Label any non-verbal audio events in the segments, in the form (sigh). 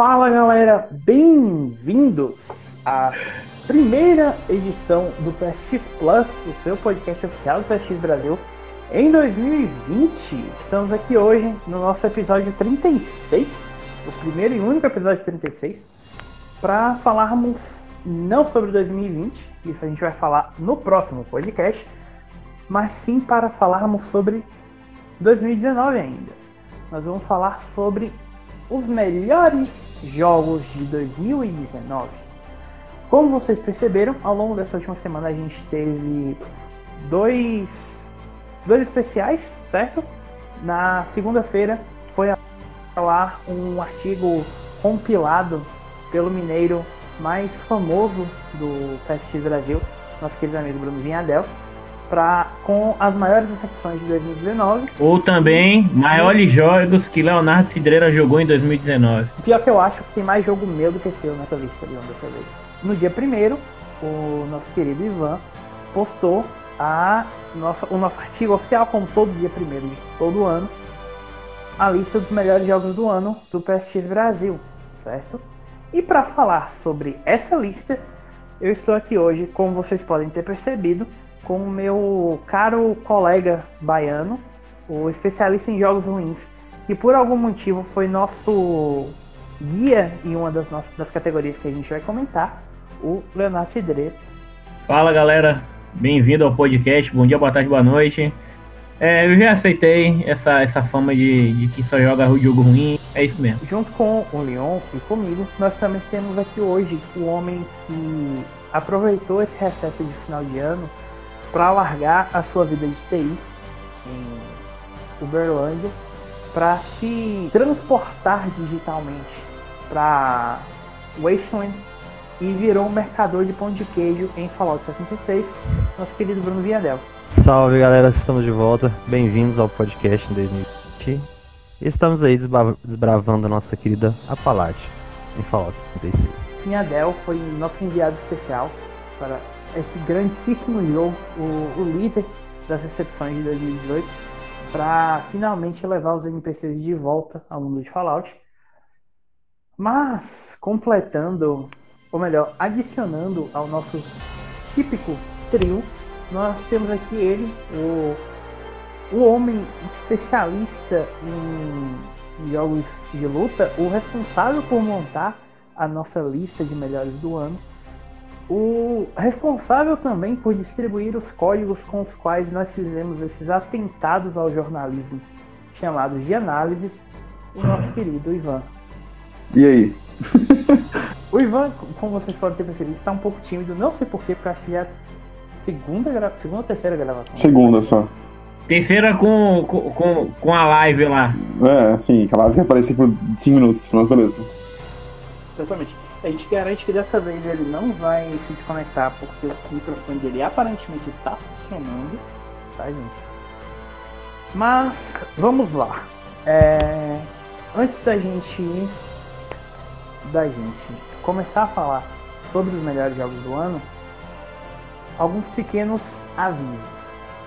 Fala galera, bem-vindos à primeira edição do PSX Plus, o seu podcast oficial do PSX Brasil, em 2020. Estamos aqui hoje no nosso episódio 36, o primeiro e único episódio 36, para falarmos não sobre 2020, isso a gente vai falar no próximo podcast, mas sim para falarmos sobre 2019 ainda. Nós vamos falar sobre os melhores jogos de 2019. Como vocês perceberam, ao longo dessa última semana a gente teve dois, dois especiais, certo? Na segunda-feira foi lá um artigo compilado pelo mineiro mais famoso do PSX Brasil, nosso querido amigo Bruno Vinhadel, pra, com as maiores decepções de 2019. Ou também maiores jogos que Leonardo Cidreira jogou em 2019. Pior que eu acho que tem mais jogo meu do que seu nessa lista, Leon, dessa vez. No dia primeiro, o nosso querido Ivan postou a nossa, o nosso artigo oficial, como todo dia primeiro de todo ano, a lista dos melhores jogos do ano do PSX Brasil, certo? E para falar sobre essa lista, eu estou aqui hoje, como vocês podem ter percebido, com o meu caro colega baiano, o especialista em jogos ruins, que por algum motivo foi nosso guia em uma das nossas das categorias que a gente vai comentar, o Leonardo Cidreiro. Fala galera, bem-vindo ao podcast, bom dia, boa tarde, boa noite. É, eu já aceitei essa, essa fama de, de que só joga jogo ruim, é isso mesmo. Junto com o Leon e comigo, nós também temos aqui hoje o homem que aproveitou esse recesso de final de ano para largar a sua vida de TI em Uberlândia para se transportar digitalmente para Wasteland e virou um mercador de pão de queijo em Fallout 76, nosso querido Bruno Viadel. Salve galera, estamos de volta, bem-vindos ao podcast em 2020 e estamos aí desbravando a nossa querida Apalate em Fallout 76. Viadel foi nosso enviado especial para esse grandíssimo jogo, o, o líder das recepções de 2018, para finalmente levar os NPCs de volta ao mundo de Fallout. Mas, completando, ou melhor, adicionando ao nosso típico trio, nós temos aqui ele, o, o homem especialista em, jogos de luta, o responsável por montar a nossa lista de melhores do ano, o responsável também por distribuir os códigos com os quais nós fizemos esses atentados ao jornalismo chamados de análises, o nosso (laughs) querido Ivan. E aí? o Ivan, como vocês podem ter percebido, está um pouco tímido, não sei porquê, porque acho que é segunda, gra... segunda ou terceira gravação. Segunda só. Terceira com, com, com a live lá. É, sim, a live que apareceu por 5 minutos, mas beleza. Exatamente. A gente garante que dessa vez ele não vai se desconectar porque o microfone dele aparentemente está funcionando, tá, gente? Mas vamos lá. É... Antes da gente da gente começar a falar sobre os melhores jogos do ano, alguns pequenos avisos,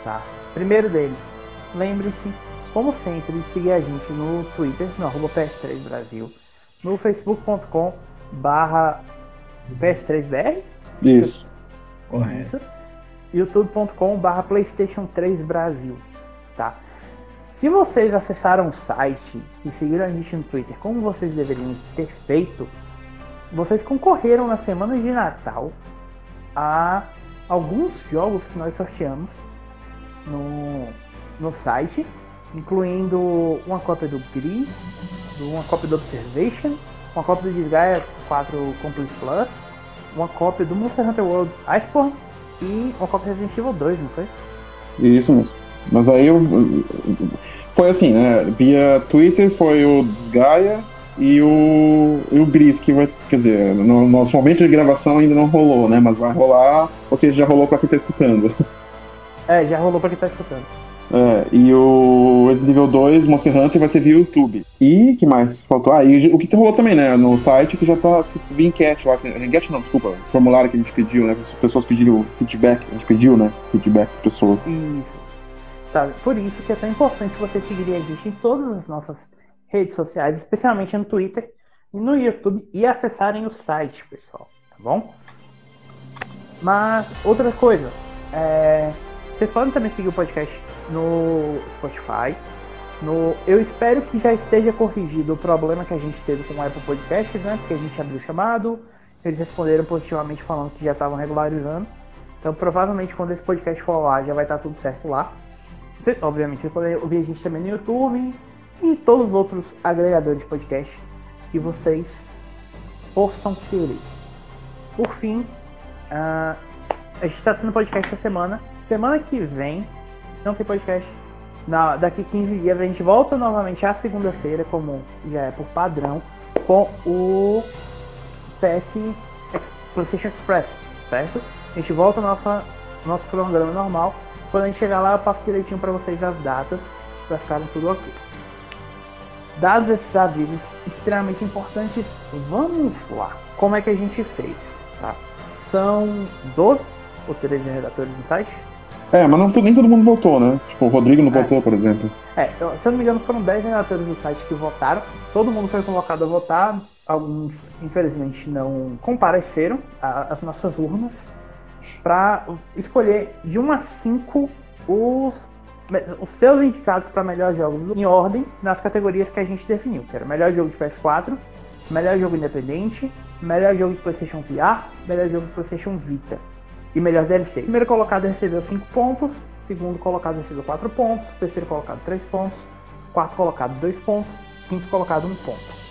tá? Primeiro deles, lembre-se, como sempre, de seguir a gente no Twitter, no PS3 Brasil, no facebook.com barra PS3BR? Isso. Correto. youtube.com barra Playstation 3 Brasil, tá? Se vocês acessaram o site e seguiram a gente no Twitter como vocês deveriam ter feito, vocês concorreram na semana de Natal a alguns jogos que nós sorteamos no, no site, incluindo uma cópia do Gris, uma cópia do Observation uma cópia do Disgaea 4 Complete Plus, uma cópia do Monster Hunter World Iceborne e uma cópia do Resident Evil 2, não foi? Isso mesmo. Mas aí eu. Foi assim, né? Via Twitter foi o Desgaia e o, e o Gris, que vai. Quer dizer, no nosso momento de gravação ainda não rolou, né? Mas vai rolar, ou seja, já rolou pra quem tá escutando. É, já rolou pra quem tá escutando. É, e o Resident Evil 2 Monster Hunter vai ser via YouTube. E que mais faltou? Ah, e o que rolou também, né? No site que já tá via enquete lá. Enquete não, desculpa. Formulário que a gente pediu, né? As pessoas pediram feedback. A gente pediu, né? Feedback das pessoas. Isso. Tá, por isso que é tão importante você seguir a gente em todas as nossas redes sociais, especialmente no Twitter. no YouTube e acessarem o site, pessoal, tá bom? Mas outra coisa, é, vocês podem também seguir o podcast no Spotify. No, eu espero que já esteja corrigido o problema que a gente teve com o Apple Podcasts, né? Porque a gente abriu o chamado, eles responderam positivamente falando que já estavam regularizando. Então provavelmente quando esse podcast for lá já vai estar tudo certo lá. Você, obviamente vocês podem ouvir a gente também no YouTube e todos os outros agregadores de podcast que vocês possam querer. Por fim, uh, a gente está tendo podcast essa semana. Semana que vem não tem podcast. Na, daqui 15 dias a gente volta novamente à segunda-feira, como já é por padrão, com o PS PlayStation Express, certo? A gente volta ao nosso, nosso cronograma normal. Quando a gente chegar lá, eu passo direitinho para vocês as datas, para ficarem tudo ok. Dados esses avisos extremamente importantes, vamos lá. Como é que a gente fez? Tá? São 12 ou 13 redatores no site? É, mas não, nem todo mundo votou, né? Tipo, o Rodrigo não é. votou, por exemplo. É, se eu não me engano, foram 10 redatores do site que votaram. Todo mundo foi convocado a votar. Alguns, infelizmente, não compareceram às nossas urnas para escolher de 1 a 5 os os seus indicados para melhor jogo em ordem nas categorias que a gente definiu, que era melhor jogo de PS4, melhor jogo independente, melhor jogo de PlayStation VR, melhor jogo de PlayStation Vita e melhor DLC. Primeiro colocado recebeu 5 pontos, segundo colocado recebeu 4 pontos, terceiro colocado 3 pontos, quarto colocado 2 pontos, quinto colocado 1 ponto.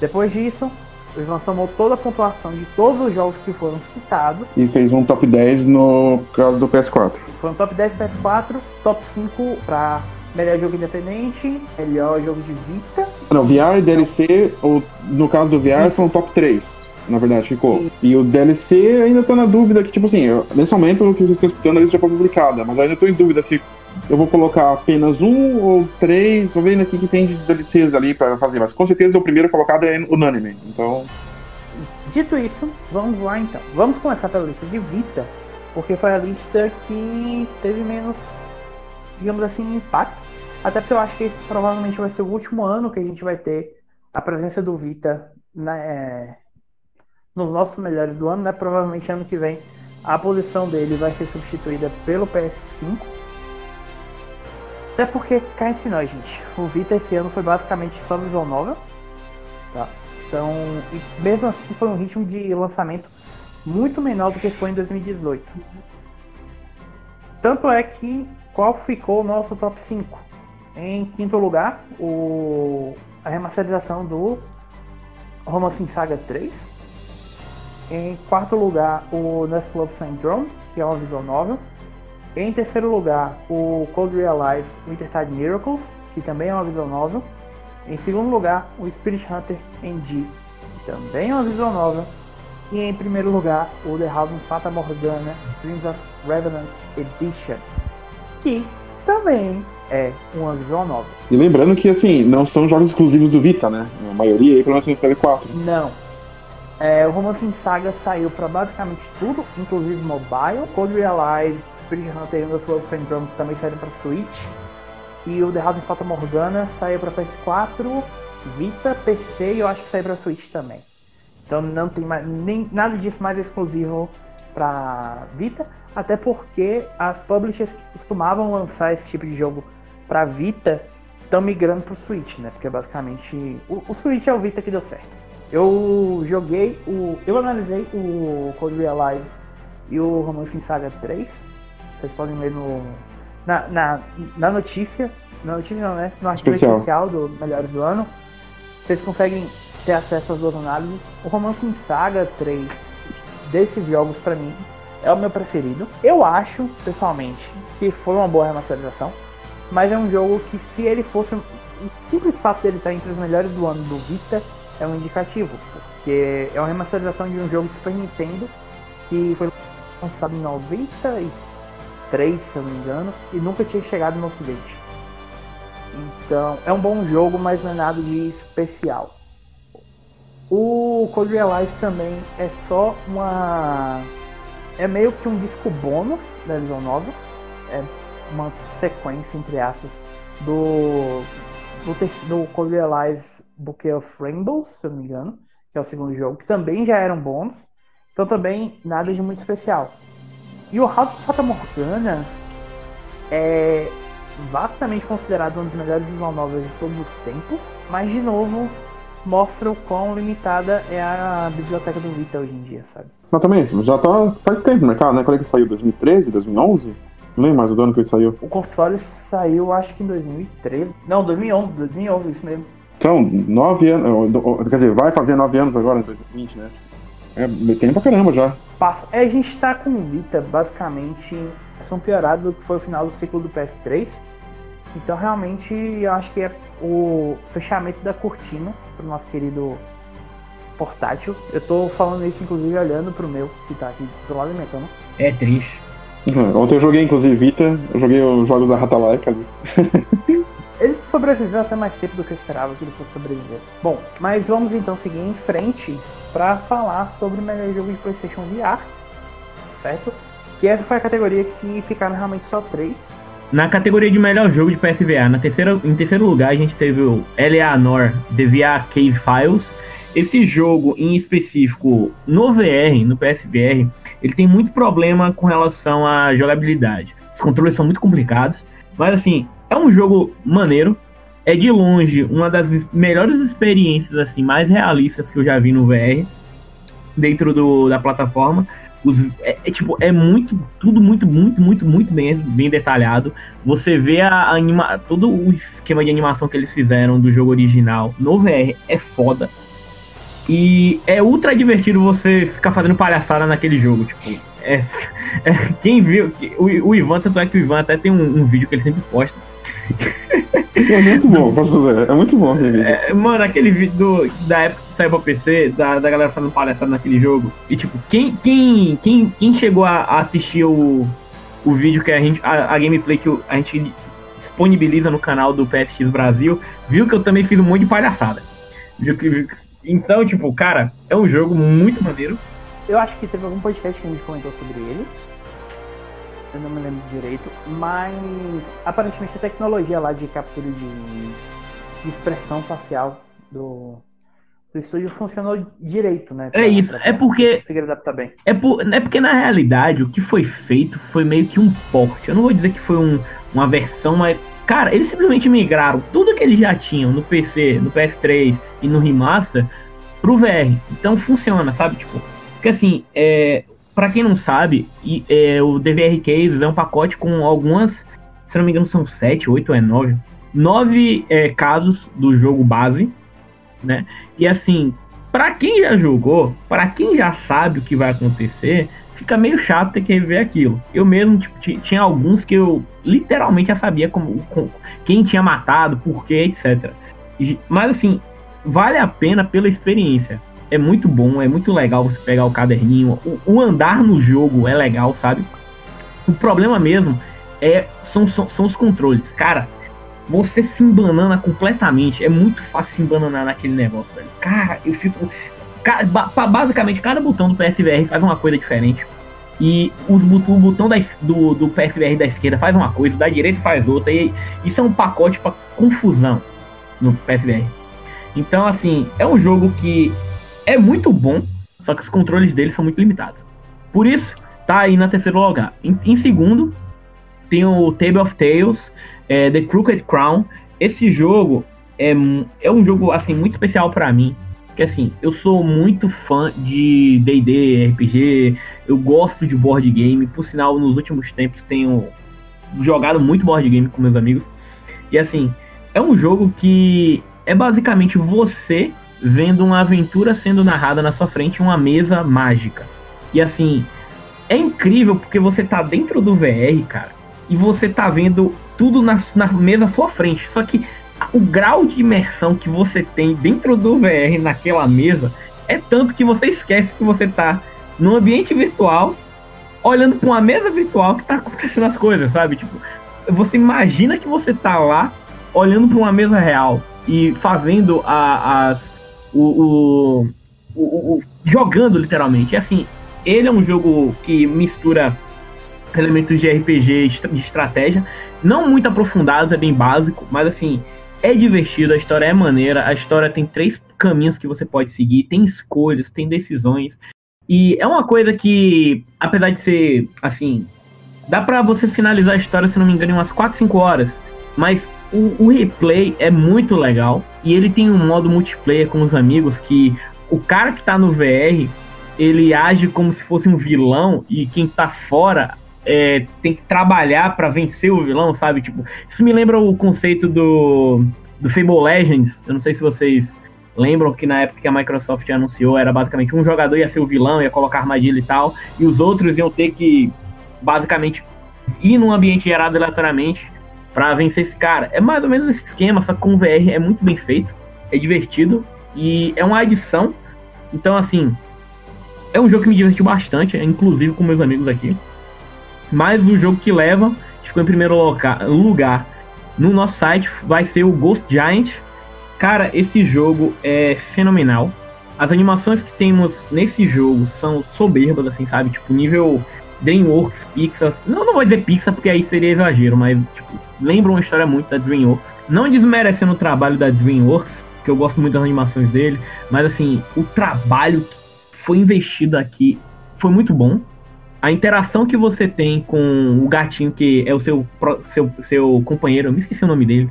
Depois disso, ele lançou toda a pontuação de todos os jogos que foram citados. E fez um top 10 no caso do PS4. Foi um top 10 PS4, top 5 para melhor jogo independente, melhor jogo de Vita. Não, VR e DLC, ou, no caso do VR, Sim. são top 3 na verdade, ficou. E, o DLC ainda tô na dúvida que, tipo assim, eu, nesse momento que vocês estão escutando a lista já foi publicada, mas ainda tô em dúvida se eu vou colocar apenas um ou três, vou ver aqui que tem de DLCs ali para fazer, mas com certeza o primeiro colocado é unânime, então... Dito isso, vamos lá então. Vamos começar pela lista de Vita, porque foi a lista que teve menos, digamos assim, impacto. Até porque eu acho que esse provavelmente vai ser o último ano que a gente vai ter a presença do Vita né, nos nossos melhores do ano, né? Provavelmente ano que vem a posição dele vai ser substituída pelo PS5. Até porque, cá entre nós, gente, o Vita esse ano foi basicamente só visual novel. Tá? Então, mesmo assim, foi um ritmo de lançamento muito menor do que foi em 2018. Tanto é que, qual ficou o nosso top 5? Em quinto lugar, o, a remasterização do Romance Saga 3, em quarto lugar, o Nest Love Syndrome, que é uma visual novel. Em terceiro lugar, o Cold Realize Wintertide Miracles, que também é uma visual novel. Em segundo lugar, o Spirit Hunter NG, que também é uma visual novel. E em primeiro lugar, o The House of Fata Morgana Dreams of Revenant Edition, que também é uma visual novel. E lembrando que, assim, não são jogos exclusivos do Vita, né? A maioria aí, pelo menos no PS4. Não, é, o Romance in Saga saiu para basicamente tudo, inclusive mobile. Code Realize, Spirit Hunter e o Slow Syndrome também saíram para Switch. E o The House of Fata Morgana saiu para PS4, Vita, PC e eu acho que saiu para Switch também. Então não tem mais, nem, nada disso mais exclusivo para Vita, até porque as publishers que costumavam lançar esse tipo de jogo para Vita estão migrando para o Switch, né? Porque basicamente o, o Switch é o Vita que deu certo. Eu joguei o. Eu analisei o Code Realize e o Romance em Saga 3. Vocês podem ler no. Na, na, na notícia. Na notícia não, né? No artigo especial. especial do Melhores do Ano. Vocês conseguem ter acesso às duas análises. O Romance em Saga 3 desses jogos, para mim, é o meu preferido. Eu acho, pessoalmente, que foi uma boa remasterização. Mas é um jogo que, se ele fosse. O simples fato dele estar entre os melhores do ano do Vita é um indicativo, porque é uma remasterização de um jogo de Super Nintendo que foi lançado em 93, se eu não me engano, e nunca tinha chegado no ocidente. Então, é um bom jogo, mas não é nada de especial. O Code Realize também é só uma. É meio que um disco bônus da Visual Novel. É uma sequência, entre aspas, do do, do Code Alive Bouquet of Rainbows, se eu não me engano, que é o segundo jogo, que também já eram bons. Então também nada de muito especial. E o House of Fata Morgana é vastamente considerado um dos melhores visual novels de todos os tempos, mas de novo mostra o quão limitada é a biblioteca do Vita hoje em dia, sabe? Mas também, já tá faz tempo no mercado, né? Quando é que saiu? 2013, 2011? Não lembro mais do ano que ele saiu. O console saiu, acho que em 2013. Não, 2011, 2011, isso mesmo. Então, nove anos. Quer dizer, vai fazer nove anos agora, em 2020, né? É, tempo pra caramba já. Passa. É, a gente tá com o Vita, basicamente, são piorado do que foi o final do ciclo do PS3. Então, realmente, eu acho que é o fechamento da cortina pro nosso querido portátil. Eu tô falando isso, inclusive, olhando pro meu, que tá aqui do lado da minha cama. É triste. Uhum. Ontem eu joguei, inclusive, Vita. Eu joguei os jogos da Ratalaika ali. (laughs) ele sobreviveu até mais tempo do que eu esperava que ele fosse sobreviver. Bom, mas vamos então seguir em frente para falar sobre o melhor jogo de PlayStation VR, certo? Que essa foi a categoria que ficaram realmente só três. Na categoria de melhor jogo de PSVR, na terceira, em terceiro lugar, a gente teve o Eleanor The VR Case Files. Esse jogo em específico no VR, no PSVR, ele tem muito problema com relação à jogabilidade. Os controles são muito complicados, mas assim, é um jogo maneiro. É de longe uma das melhores experiências assim mais realistas que eu já vi no VR dentro do, da plataforma. Os, é, é, tipo, é muito, tudo muito, muito, muito, muito bem, bem detalhado. Você vê a, a anima, todo o esquema de animação que eles fizeram do jogo original no VR é foda. E é ultra divertido você ficar fazendo palhaçada naquele jogo. Tipo, é, (laughs) é quem viu. O, o, Ivan, tanto é que o Ivan até tem um, um vídeo que ele sempre posta. É muito bom, posso dizer. É muito bom aquele. É, mano, aquele vídeo do, da época que saiu pra PC, da, da galera fazendo palhaçada naquele jogo. E tipo, quem, quem, quem, quem chegou a, a assistir o, o vídeo que a gente. A, a gameplay que a gente disponibiliza no canal do PSX Brasil, viu que eu também fiz um monte de palhaçada. Viu que, viu que então, tipo, cara, é um jogo muito maneiro. Eu acho que teve algum podcast que a gente comentou sobre ele. Eu não me lembro direito. Mas aparentemente a tecnologia lá de captura de, de expressão facial do, do estúdio funcionou direito, né? É isso. É porque. Conseguir adaptar bem. É, por, é porque na realidade o que foi feito foi meio que um porte. Eu não vou dizer que foi um, uma versão, mas Cara, eles simplesmente migraram tudo que eles já tinham no PC, no PS3 e no remaster pro VR. Então funciona, sabe? Tipo, porque assim, é, para quem não sabe, é, o DVR Cases é um pacote com algumas, se não me engano, são 7, 8 ou é 9, 9 é, casos do jogo base, né? E assim, para quem já jogou, para quem já sabe o que vai acontecer, fica meio chato ter que rever aquilo. Eu mesmo tipo, tinha alguns que eu literalmente já sabia como, como, quem tinha matado, por quê, etc. Mas assim, vale a pena pela experiência. É muito bom, é muito legal você pegar o caderninho. O, o andar no jogo é legal, sabe? O problema mesmo é são, são, são os controles. Cara, você se embanana completamente. É muito fácil se embananar naquele negócio, velho. Cara, eu fico basicamente cada botão do PSVR faz uma coisa diferente. E o, o botão da, do, do PSVR da esquerda faz uma coisa, da direita faz outra. E isso é um pacote para confusão no PSVR. Então, assim, é um jogo que é muito bom, só que os controles dele são muito limitados. Por isso, tá aí na terceiro lugar. Em, em segundo, tem o Table of Tales, é, The Crooked Crown. Esse jogo é, é um jogo assim muito especial para mim, que assim, eu sou muito fã de D&D, RPG, eu gosto de board game, por sinal, nos últimos tempos tenho jogado muito board game com meus amigos. E assim, é um jogo que é basicamente você vendo uma aventura sendo narrada na sua frente uma mesa mágica. E assim, é incrível porque você tá dentro do VR, cara, e você tá vendo tudo na, na mesa à sua frente. Só que o grau de imersão que você tem dentro do VR naquela mesa é tanto que você esquece que você tá num ambiente virtual, olhando para uma mesa virtual que tá acontecendo as coisas, sabe? Tipo, você imagina que você tá lá olhando para uma mesa real e fazendo a, as o, o, o, jogando literalmente. E assim, ele é um jogo que mistura elementos de RPG de estratégia, não muito aprofundados, é bem básico, mas assim, é divertido, a história é maneira, a história tem três caminhos que você pode seguir, tem escolhas, tem decisões. E é uma coisa que, apesar de ser, assim, dá pra você finalizar a história, se não me engano, em umas 4, 5 horas. Mas o, o replay é muito legal. E ele tem um modo multiplayer com os amigos que o cara que tá no VR, ele age como se fosse um vilão e quem tá fora é, tem que trabalhar para vencer o vilão, sabe? Tipo, isso me lembra o conceito do, do Fable Legends. Eu não sei se vocês lembram que na época que a Microsoft anunciou, era basicamente um jogador ia ser o vilão, ia colocar armadilha e tal, e os outros iam ter que basicamente ir num ambiente gerado aleatoriamente para vencer esse cara. É mais ou menos esse esquema, só que com VR é muito bem feito, é divertido e é uma adição. Então, assim, é um jogo que me divertiu bastante, inclusive com meus amigos aqui. Mas o jogo que leva, que ficou em primeiro lugar no nosso site, vai ser o Ghost Giant. Cara, esse jogo é fenomenal. As animações que temos nesse jogo são soberbas, assim, sabe? Tipo, nível DreamWorks, Pixar. Não, não vou dizer Pixar porque aí seria exagero, mas, tipo, lembra uma história muito da DreamWorks. Não desmerecendo o trabalho da DreamWorks, que eu gosto muito das animações dele, mas, assim, o trabalho que foi investido aqui foi muito bom a interação que você tem com o gatinho que é o seu, seu, seu companheiro, eu me esqueci o nome dele.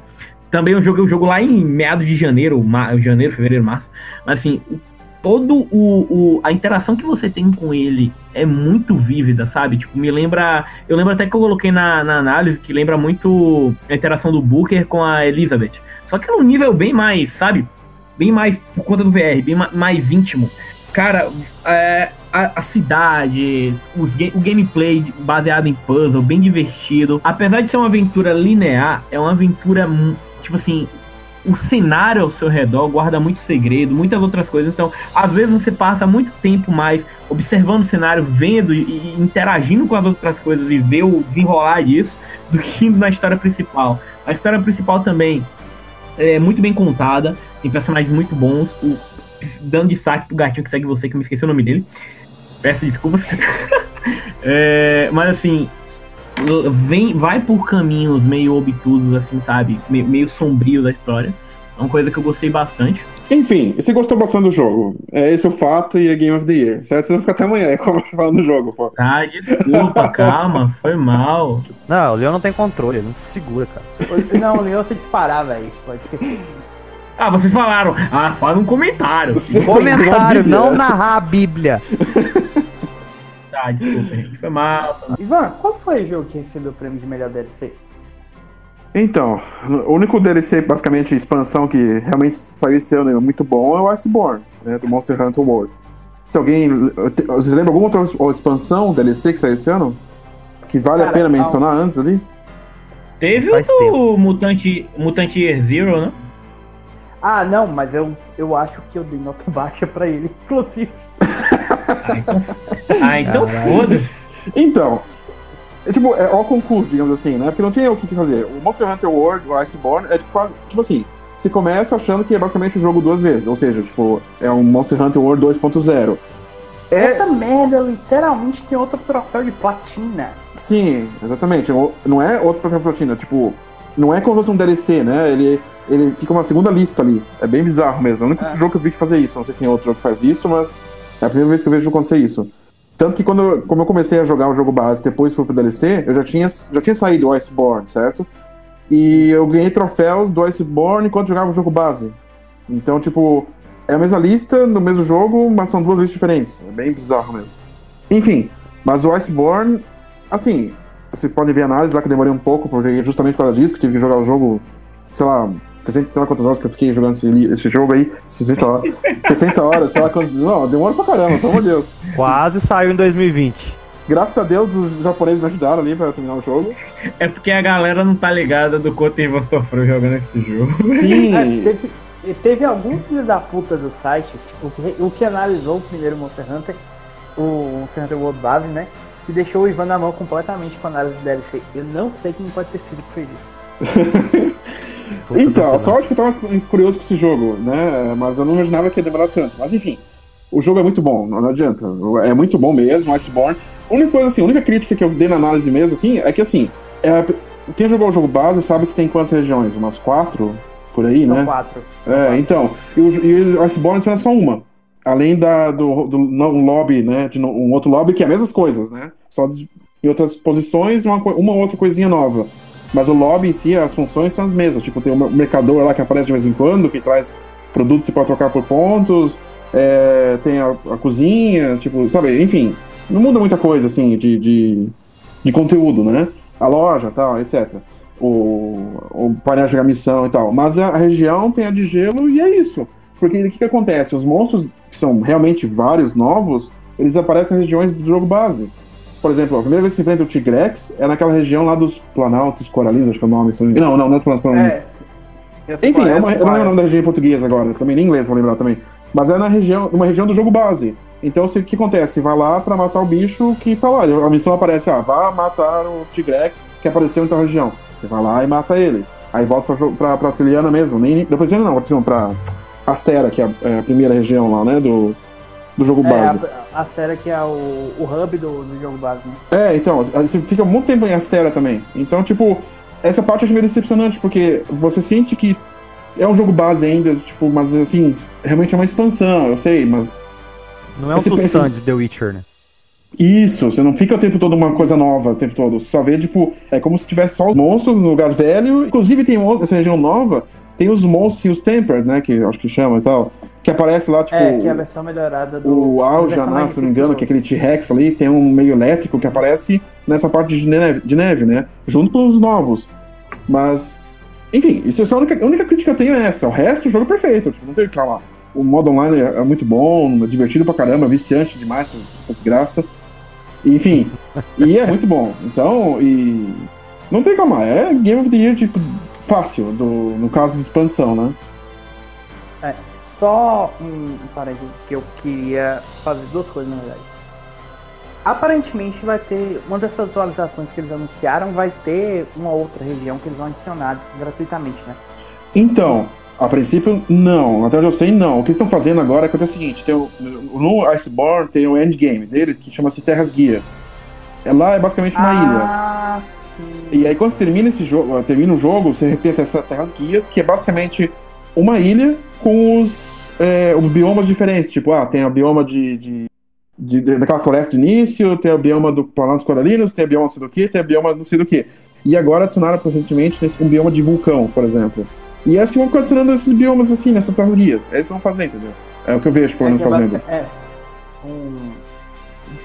Também eu joguei o jogo lá em meados de janeiro, janeiro, fevereiro, março. Mas assim, todo o, o, a interação que você tem com ele é muito vívida, sabe? Tipo, me lembra. Eu lembro até que eu coloquei na, na análise que lembra muito a interação do Booker com a Elizabeth. Só que num nível bem mais, sabe? Bem mais por conta do VR, bem mais íntimo. Cara, é, a, a, cidade, os, o gameplay baseado em puzzle, bem divertido. Apesar de ser uma aventura linear, é uma aventura, tipo assim, o cenário ao seu redor guarda muito segredo, muitas outras coisas. Então, às vezes você passa muito tempo mais observando o cenário, vendo e, interagindo com as outras coisas e ver o desenrolar disso, do que (laughs) na história principal. A história principal também é muito bem contada, tem personagens muito bons. O, dando destaque pro gatinho que segue você, que eu me esqueci o nome dele. Peço desculpas. (laughs) é, mas assim, vem, vai por caminhos meio obtusos, assim, sabe? Meio, meio sombrios da história. É uma coisa que eu gostei bastante. Enfim, você gostou bastante do jogo. É esse o fato e é Game of the Year. Certo? Você vai ficar até amanhã (laughs) falando do jogo, pô. Ah, desculpa, (laughs) calma, foi mal. Não, o Leon não tem controle, ele não se segura, cara. Não, o Leon se disparar, velho. Pode ah, vocês falaram. Ah, fala um comentário. Sim, comentário, não narrar a Bíblia. (laughs) tá, desculpa, gente. Foi mal. Ivan, qual foi o jogo que recebeu o prêmio de melhor DLC? Então, o único DLC, basicamente, expansão que realmente saiu esse ano muito bom é o Iceborne, né, do Monster Hunter World. Se alguém. Vocês lembram alguma outra expansão, DLC que saiu esse ano? Que vale Cara, a pena mencionar antes ali? Teve o do Mutante, Mutante Year Zero, né? Ah, não, mas eu, eu acho que eu dei nota baixa pra ele, (laughs) inclusive. Ah, então, então foda-se. Então, é, tipo, é ó concurso, digamos assim, né? Porque não tinha o que fazer. O Monster Hunter World, o Iceborne, é tipo, quase, tipo assim, você começa achando que é basicamente o jogo duas vezes, ou seja, tipo, é um Monster Hunter World 2.0. É... Essa merda literalmente tem outro troféu de platina. Sim, exatamente. Não é outro troféu de platina, tipo, não é como se fosse um DLC, né? Ele ele fica uma segunda lista ali. É bem bizarro mesmo. É o único é. jogo que eu vi que fazer isso. Não sei se tem outro jogo que faz isso, mas é a primeira vez que eu vejo acontecer isso. Tanto que quando eu, como eu comecei a jogar o jogo base depois fui pro DLC, eu já tinha, já tinha saído do Iceborne, certo? E eu ganhei troféus do Iceborne enquanto jogava o jogo base. Então, tipo, é a mesma lista, no mesmo jogo, mas são duas listas diferentes. É bem bizarro mesmo. Enfim, mas o Iceborne, assim, vocês podem ver a análise lá que eu demorei um pouco, porque justamente por causa disso, que tive que jogar o jogo, sei lá, 60, sei lá quantas horas que eu fiquei jogando esse, esse jogo aí, 60 horas, 60 horas, sei lá quantas. Não, demora pra caramba, pelo amor de Deus. Quase saiu em 2020. Graças a Deus os japoneses me ajudaram ali pra terminar o jogo. É porque a galera não tá ligada do quanto Ivan sofreu jogando esse jogo. Sim. É, teve, teve algum filho da puta do site, o que, o que analisou o primeiro Monster Hunter, o Monster Hunter World Base, né? Que deixou o Ivan na mão completamente com a análise do DLC. Eu não sei quem pode ter sido que fez isso. (laughs) então, a sorte que eu tava curioso com esse jogo, né? Mas eu não imaginava que ia demorar tanto. Mas enfim, o jogo é muito bom, não adianta. É muito bom mesmo, Iceborne. A única coisa assim, a única crítica que eu dei na análise mesmo, assim, é que assim, é, quem jogou o jogo base sabe que tem quantas regiões? Umas quatro? por aí, São né? quatro. É, então. E o, e o Iceborne é só uma. Além da, do, do não, um lobby, né? De um outro lobby que é as mesmas coisas, né? Só de- em outras posições, uma, uma outra coisinha nova. Mas o lobby em si, as funções são as mesmas. Tipo, tem o mercador lá que aparece de vez em quando, que traz produtos que pode trocar por pontos. É, tem a, a cozinha, tipo, sabe? Enfim, não muda muita coisa, assim, de, de, de conteúdo, né? A loja, tal, etc. O, o painel de missão e tal. Mas a, a região tem a de gelo e é isso. Porque o que, que acontece? Os monstros, que são realmente vários novos, eles aparecem nas regiões do jogo base. Por exemplo, a primeira vez que você enfrenta o Tigrex é naquela região lá dos Planaltos Coralinos, acho que é o nome. se não. Não, não, é Planaltos Coralinos. É. Enfim, é uma, eu não lembro o nome da região em português agora, também nem em inglês vou lembrar também. Mas é na região, uma região do jogo base. Então se- o que acontece? Você vai lá pra matar o bicho que tá lá. A missão aparece, ah, vá matar o Tigrex que apareceu em tal região. Você vai lá e mata ele. Aí volta pra, pra, pra Celiana mesmo. Nem, depois não, não, pra Astera, que é a, é a primeira região lá, né? Do, do jogo É, base. a, a série que é o, o hub do, do jogo base, né? É, então, você fica muito tempo em Astera também. Então, tipo, essa parte eu acho meio decepcionante, porque você sente que é um jogo base ainda, tipo, mas assim, realmente é uma expansão, eu sei, mas. Não é um Esse- Tucson de The Witcher, né? Isso, você não fica o tempo todo uma coisa nova, o tempo todo. Você só vê, tipo, é como se tivesse só os monstros no lugar velho. Inclusive, tem essa região nova, tem os monstros e os Tempered, né? Que eu acho que chama e tal. Que aparece lá, tipo. É, que é a versão melhorada do. O a Alja, versão mais se não me engano, que é aquele T-Rex ali, tem um meio elétrico que aparece nessa parte de neve, de neve, né? Junto com os novos. Mas, enfim, isso é só a única, a única crítica que eu tenho é essa. O resto, o jogo é perfeito, tipo, não tem o que falar. O modo online é, é muito bom, é divertido pra caramba, viciante demais essa, essa desgraça. Enfim, (laughs) e é muito bom. Então, e. Não tem como, é Game of the Year, tipo, fácil, do, no caso de expansão, né? Só um parênteses que eu queria fazer duas coisas, na verdade. Aparentemente vai ter, uma dessas atualizações que eles anunciaram vai ter uma outra região que eles vão adicionar gratuitamente, né? Então, a princípio, não. Até onde eu sei, não. O que eles estão fazendo agora é que é o seguinte: tem o, no Iceborne tem o endgame deles, que chama-se Terras Guias. É, lá é basicamente uma ilha. ah, sim. E aí, quando você termina esse jogo, termina o jogo, você tem acesso a Terras Guias, que é basicamente uma ilha com os, é, os biomas diferentes. Tipo, ah, tem o bioma de, de, de- de- daquela floresta do início, tem o bioma do Planaltos Coralinos, tem o bioma não sei do que, tem o bioma não sei do que. E agora adicionaram recentemente nesse, um bioma de vulcão, por exemplo. E acho que vão ficar adicionando esses biomas assim, nessas guias. É isso que vão fazer, entendeu? É o que eu vejo, pelo É, menos, que é fazendo. É, um,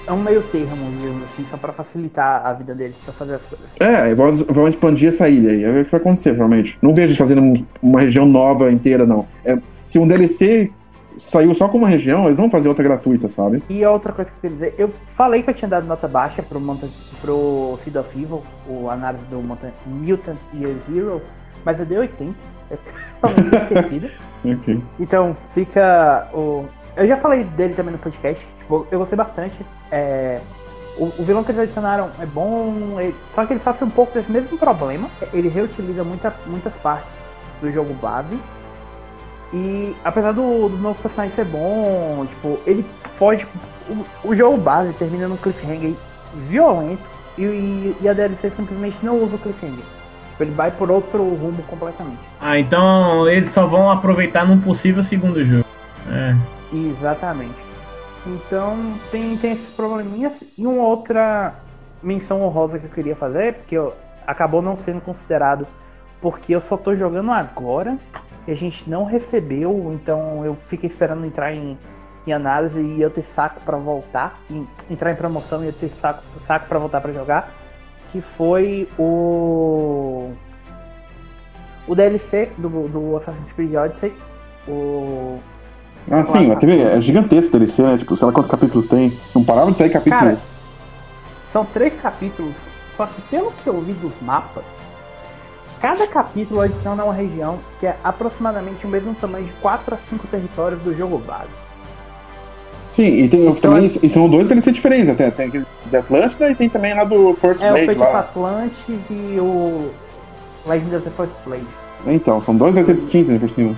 é um meio termo, digamos assim, só pra facilitar a vida deles pra fazer as coisas. É, vão, vão expandir essa ilha aí. É o que vai acontecer, provavelmente. Não vejo eles fazendo um- uma região nova inteira, não. É, se um DLC saiu só com uma região, eles vão fazer outra gratuita, sabe? E outra coisa que eu queria dizer, eu falei que eu tinha dado nota baixa pro, Monta- pro Seed of Evil, o análise do Monta- Mutant Year Zero, mas eu dei 80. Eu totalmente (laughs) esquecido. Ok. Então fica o. Eu já falei dele também no podcast. Tipo, eu gostei bastante. É, O, o vilão que eles adicionaram é bom, ele- só que ele sofre um pouco desse mesmo problema. Ele reutiliza muita, muitas partes do jogo base. E apesar do, do novo personagem ser bom, tipo, ele foge. O, o jogo base termina num cliffhanger violento e, e, e a DLC simplesmente não usa o cliffhanger. Tipo, ele vai por outro rumo completamente. Ah, então eles só vão aproveitar num possível segundo jogo. É. Exatamente. Então tem, tem esses probleminhas. E uma outra menção honrosa que eu queria fazer, porque eu, acabou não sendo considerado, porque eu só tô jogando agora e a gente não recebeu, então eu fiquei esperando entrar em, em análise e eu ter saco pra voltar, em- entrar em promoção e eu ter saco, saco para voltar pra jogar, que foi o o DLC do, do Assassin's Creed Odyssey, o Ah, sim, a TV é gigantesca DLC, né? Tipo, sei lá quantos capítulos tem. Não parava de sair capítulo. Cara, são três capítulos, só que pelo que eu vi dos mapas, cada capítulo adiciona uma região que é aproximadamente o mesmo tamanho de 4 a 5 territórios do jogo base. Sim, e tem Então, também. E são dois DLC diferentes até. Tem aquele da Atlântida e tem também lá do First É o Blade Fate of lá. Atlantis e o Legend of the First Blade. Então, são dois DLC distintos né, por cima.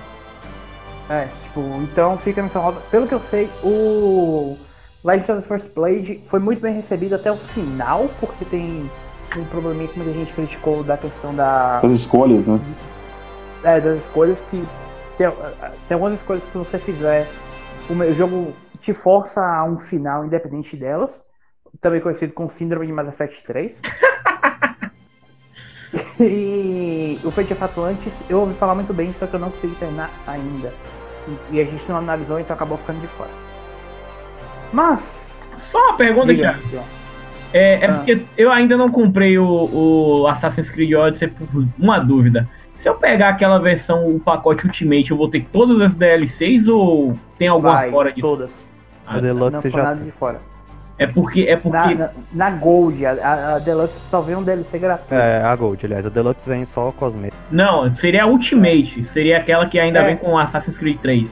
É, tipo, então fica nessa roda. Pelo que eu sei, o Legend of the First Blade foi muito bem recebido até o final, porque tem um probleminha que muita gente criticou da questão da. As escolhas, né? é, das escolhas que. Tem, tem algumas escolhas que você fizer, o jogo te força a um final independente delas. Também conhecido como Síndrome de Mass Effect 3. (laughs) e o Fate of Atlantis, eu ouvi falar muito bem, só que eu não consegui terminar ainda. E, a gente não analisou, então acabou ficando de fora. Mas. Só uma pergunta, diga, Thiago. É, é Ah. porque eu ainda não comprei o, o Assassin's Creed Odyssey por uma dúvida. Se eu pegar aquela versão, o pacote Ultimate, eu vou ter todas as DLCs ou tem alguma Vai, fora disso? Todas. Ah, o Deluxe Não já nada de fora. É porque. É porque. Na, na, na Gold, a, a- Deluxe só vem um DLC gratuito. É, a Gold, aliás. A Deluxe vem só cosmético. Não, seria a Ultimate. Seria aquela que ainda É. vem com o Assassin's Creed 3.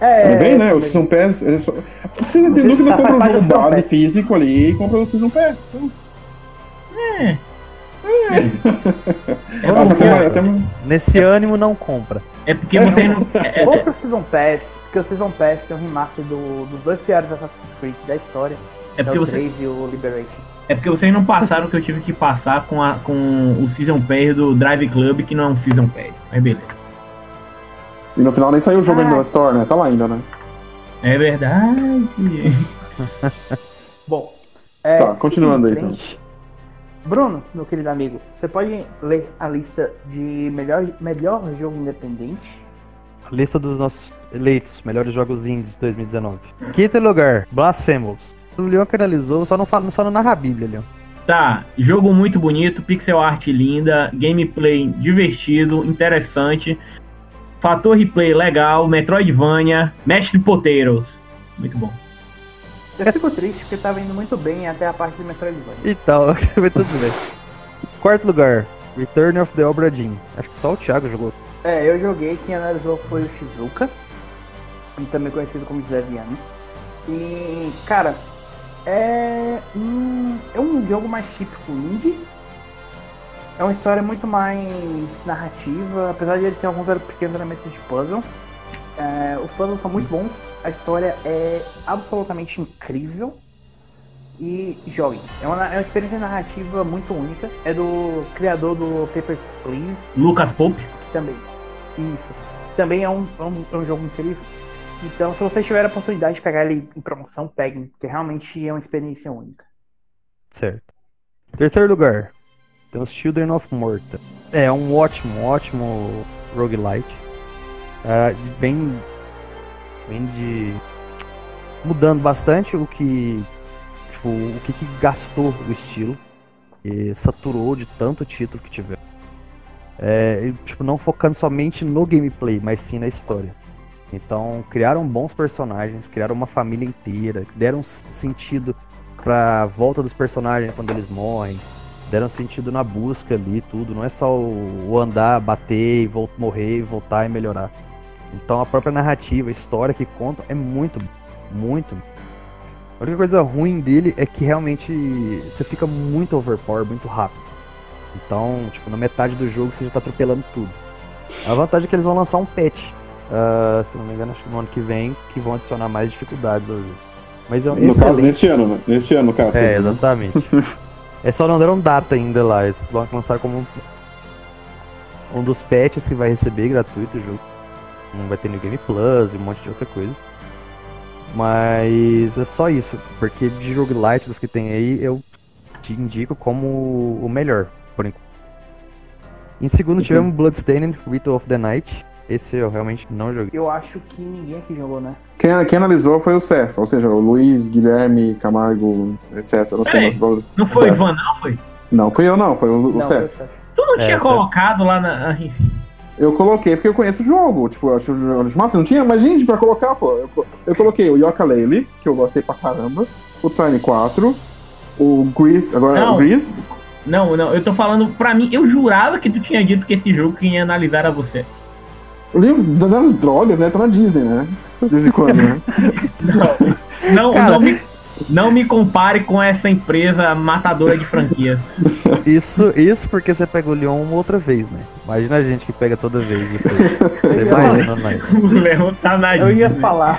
É, Não vem, né? é, O Season Pass. É só... Você dúvida, tá- compra o faz jogo o base Pass. físico ali e compra o Season Pass. Pronto. É. É Ah, porque, você Nesse ânimo, não compra. é porque você não. é- é- Compra o Season Pass, porque o Season Pass tem um remaster do- dos dois piores Assassin's Creed da história. é É porque o você, 3 e o Liberation. é porque vocês não passaram o que eu tive que passar com, a, com o Season Pass do Drive Club, que não é um Season Pass. Mas beleza. E no final nem saiu o jogo Ah. ainda na Store, né? Tá lá ainda, né? É verdade. (laughs) Bom, é, Tá, continuando aí, frente. Bruno, meu querido amigo, você pode ler a lista de melhor, melhor jogo independente? Lista dos nossos eleitos, melhores jogos indies de 2019. Quinto lugar, Blasphemous. O Leon que analisou, só não, fala, só não narra a Bíblia, Leon. Tá, jogo muito bonito, pixel art linda, gameplay divertido, interessante, fator replay legal, Metroidvania, Mestre Poteiros. Muito bom. Eu fico triste porque tava indo muito bem até a parte de Metroidvania. Então, (laughs) vai tudo bem. Quarto lugar, Return of the Obra Dinn. Acho que só o Thiago jogou. É, eu joguei, quem analisou foi o Shizuka, também conhecido como Zé Viano. E, cara, é um, é um jogo mais típico indie. É uma história muito mais narrativa, apesar de ele ter alguns pequenos elementos de puzzle. É, os puzzles são muito bons, a história é absolutamente incrível. E joguem. É uma, é uma experiência narrativa muito única. É do criador do Papers, Please, Lucas Pope. que também. Isso. Que também é um, é um, é um jogo incrível. Então, se vocês tiverem a oportunidade de pegar ele em promoção, peguem, porque realmente é uma experiência única. Certo. Terceiro lugar, temos Children of Morta. É um ótimo, ótimo roguelite. Ah, vem, vem de mudando bastante o que tipo, o que, que gastou o estilo e saturou de tanto título que tiver. É, tipo, não focando somente no gameplay, mas sim na história. Então, criaram bons personagens, criaram uma família inteira, deram sentido pra volta dos personagens quando eles morrem, deram sentido na busca ali, tudo. Não é só o, andar, bater, e morrer, voltar e melhorar. Então, a própria narrativa, a história que conta é muito, muito. A única coisa ruim dele é que realmente você fica muito overpower, muito rápido. Então, tipo, na metade do jogo você já tá atropelando tudo. A vantagem é que eles vão lançar um patch. ah, se não me engano, acho que no ano que vem, que vão adicionar mais dificuldades ao jogo. Mas é um No caso, excelente- neste ano, né? Neste ano, no caso. É, exatamente. (laughs) é só não deram data ainda lá. Eles vão lançar como um, um dos patches que vai receber gratuito o jogo. Não vai ter New Game Plus e um monte de outra coisa. Mas é só isso. Porque de roguelite dos que tem aí, eu te indico como o melhor, por enquanto. Em segundo Uhum. tivemos Bloodstained Ritual of the Night. Esse eu realmente não joguei. Eu acho que ninguém aqui jogou, né? Quem, quem analisou foi o Cef, ou seja, o Luiz, Guilherme, Camargo, etc. Não sei o Não foi Tá. Ivan, não foi? Não, fui eu não, foi o, o não, foi o Cef. Seth. Tu não É, tinha colocado lá na. ah, Enfim. Eu coloquei porque eu conheço o jogo. Tipo, eu acho massa. Não tinha mais gente pra colocar, pô. Eu, eu coloquei o Yoka Laylee, que eu gostei pra caramba. O Tiny 4. O Grease. Agora Não. o Grease. Não, não, eu tô falando pra mim, eu jurava que tu tinha dito que esse jogo quem ia analisar era você. O livro das drogas, né? Tá na Disney, né? De vez em quando, né? (laughs) Não, não, Cara. não, me, não me compare com essa empresa matadora de franquias. (laughs) Isso, isso porque você pega o Leon uma outra vez, né? Imagina a gente que pega toda vez isso aí. Você (laughs) imagina, (laughs) né? o Leão tá na Eu ia falar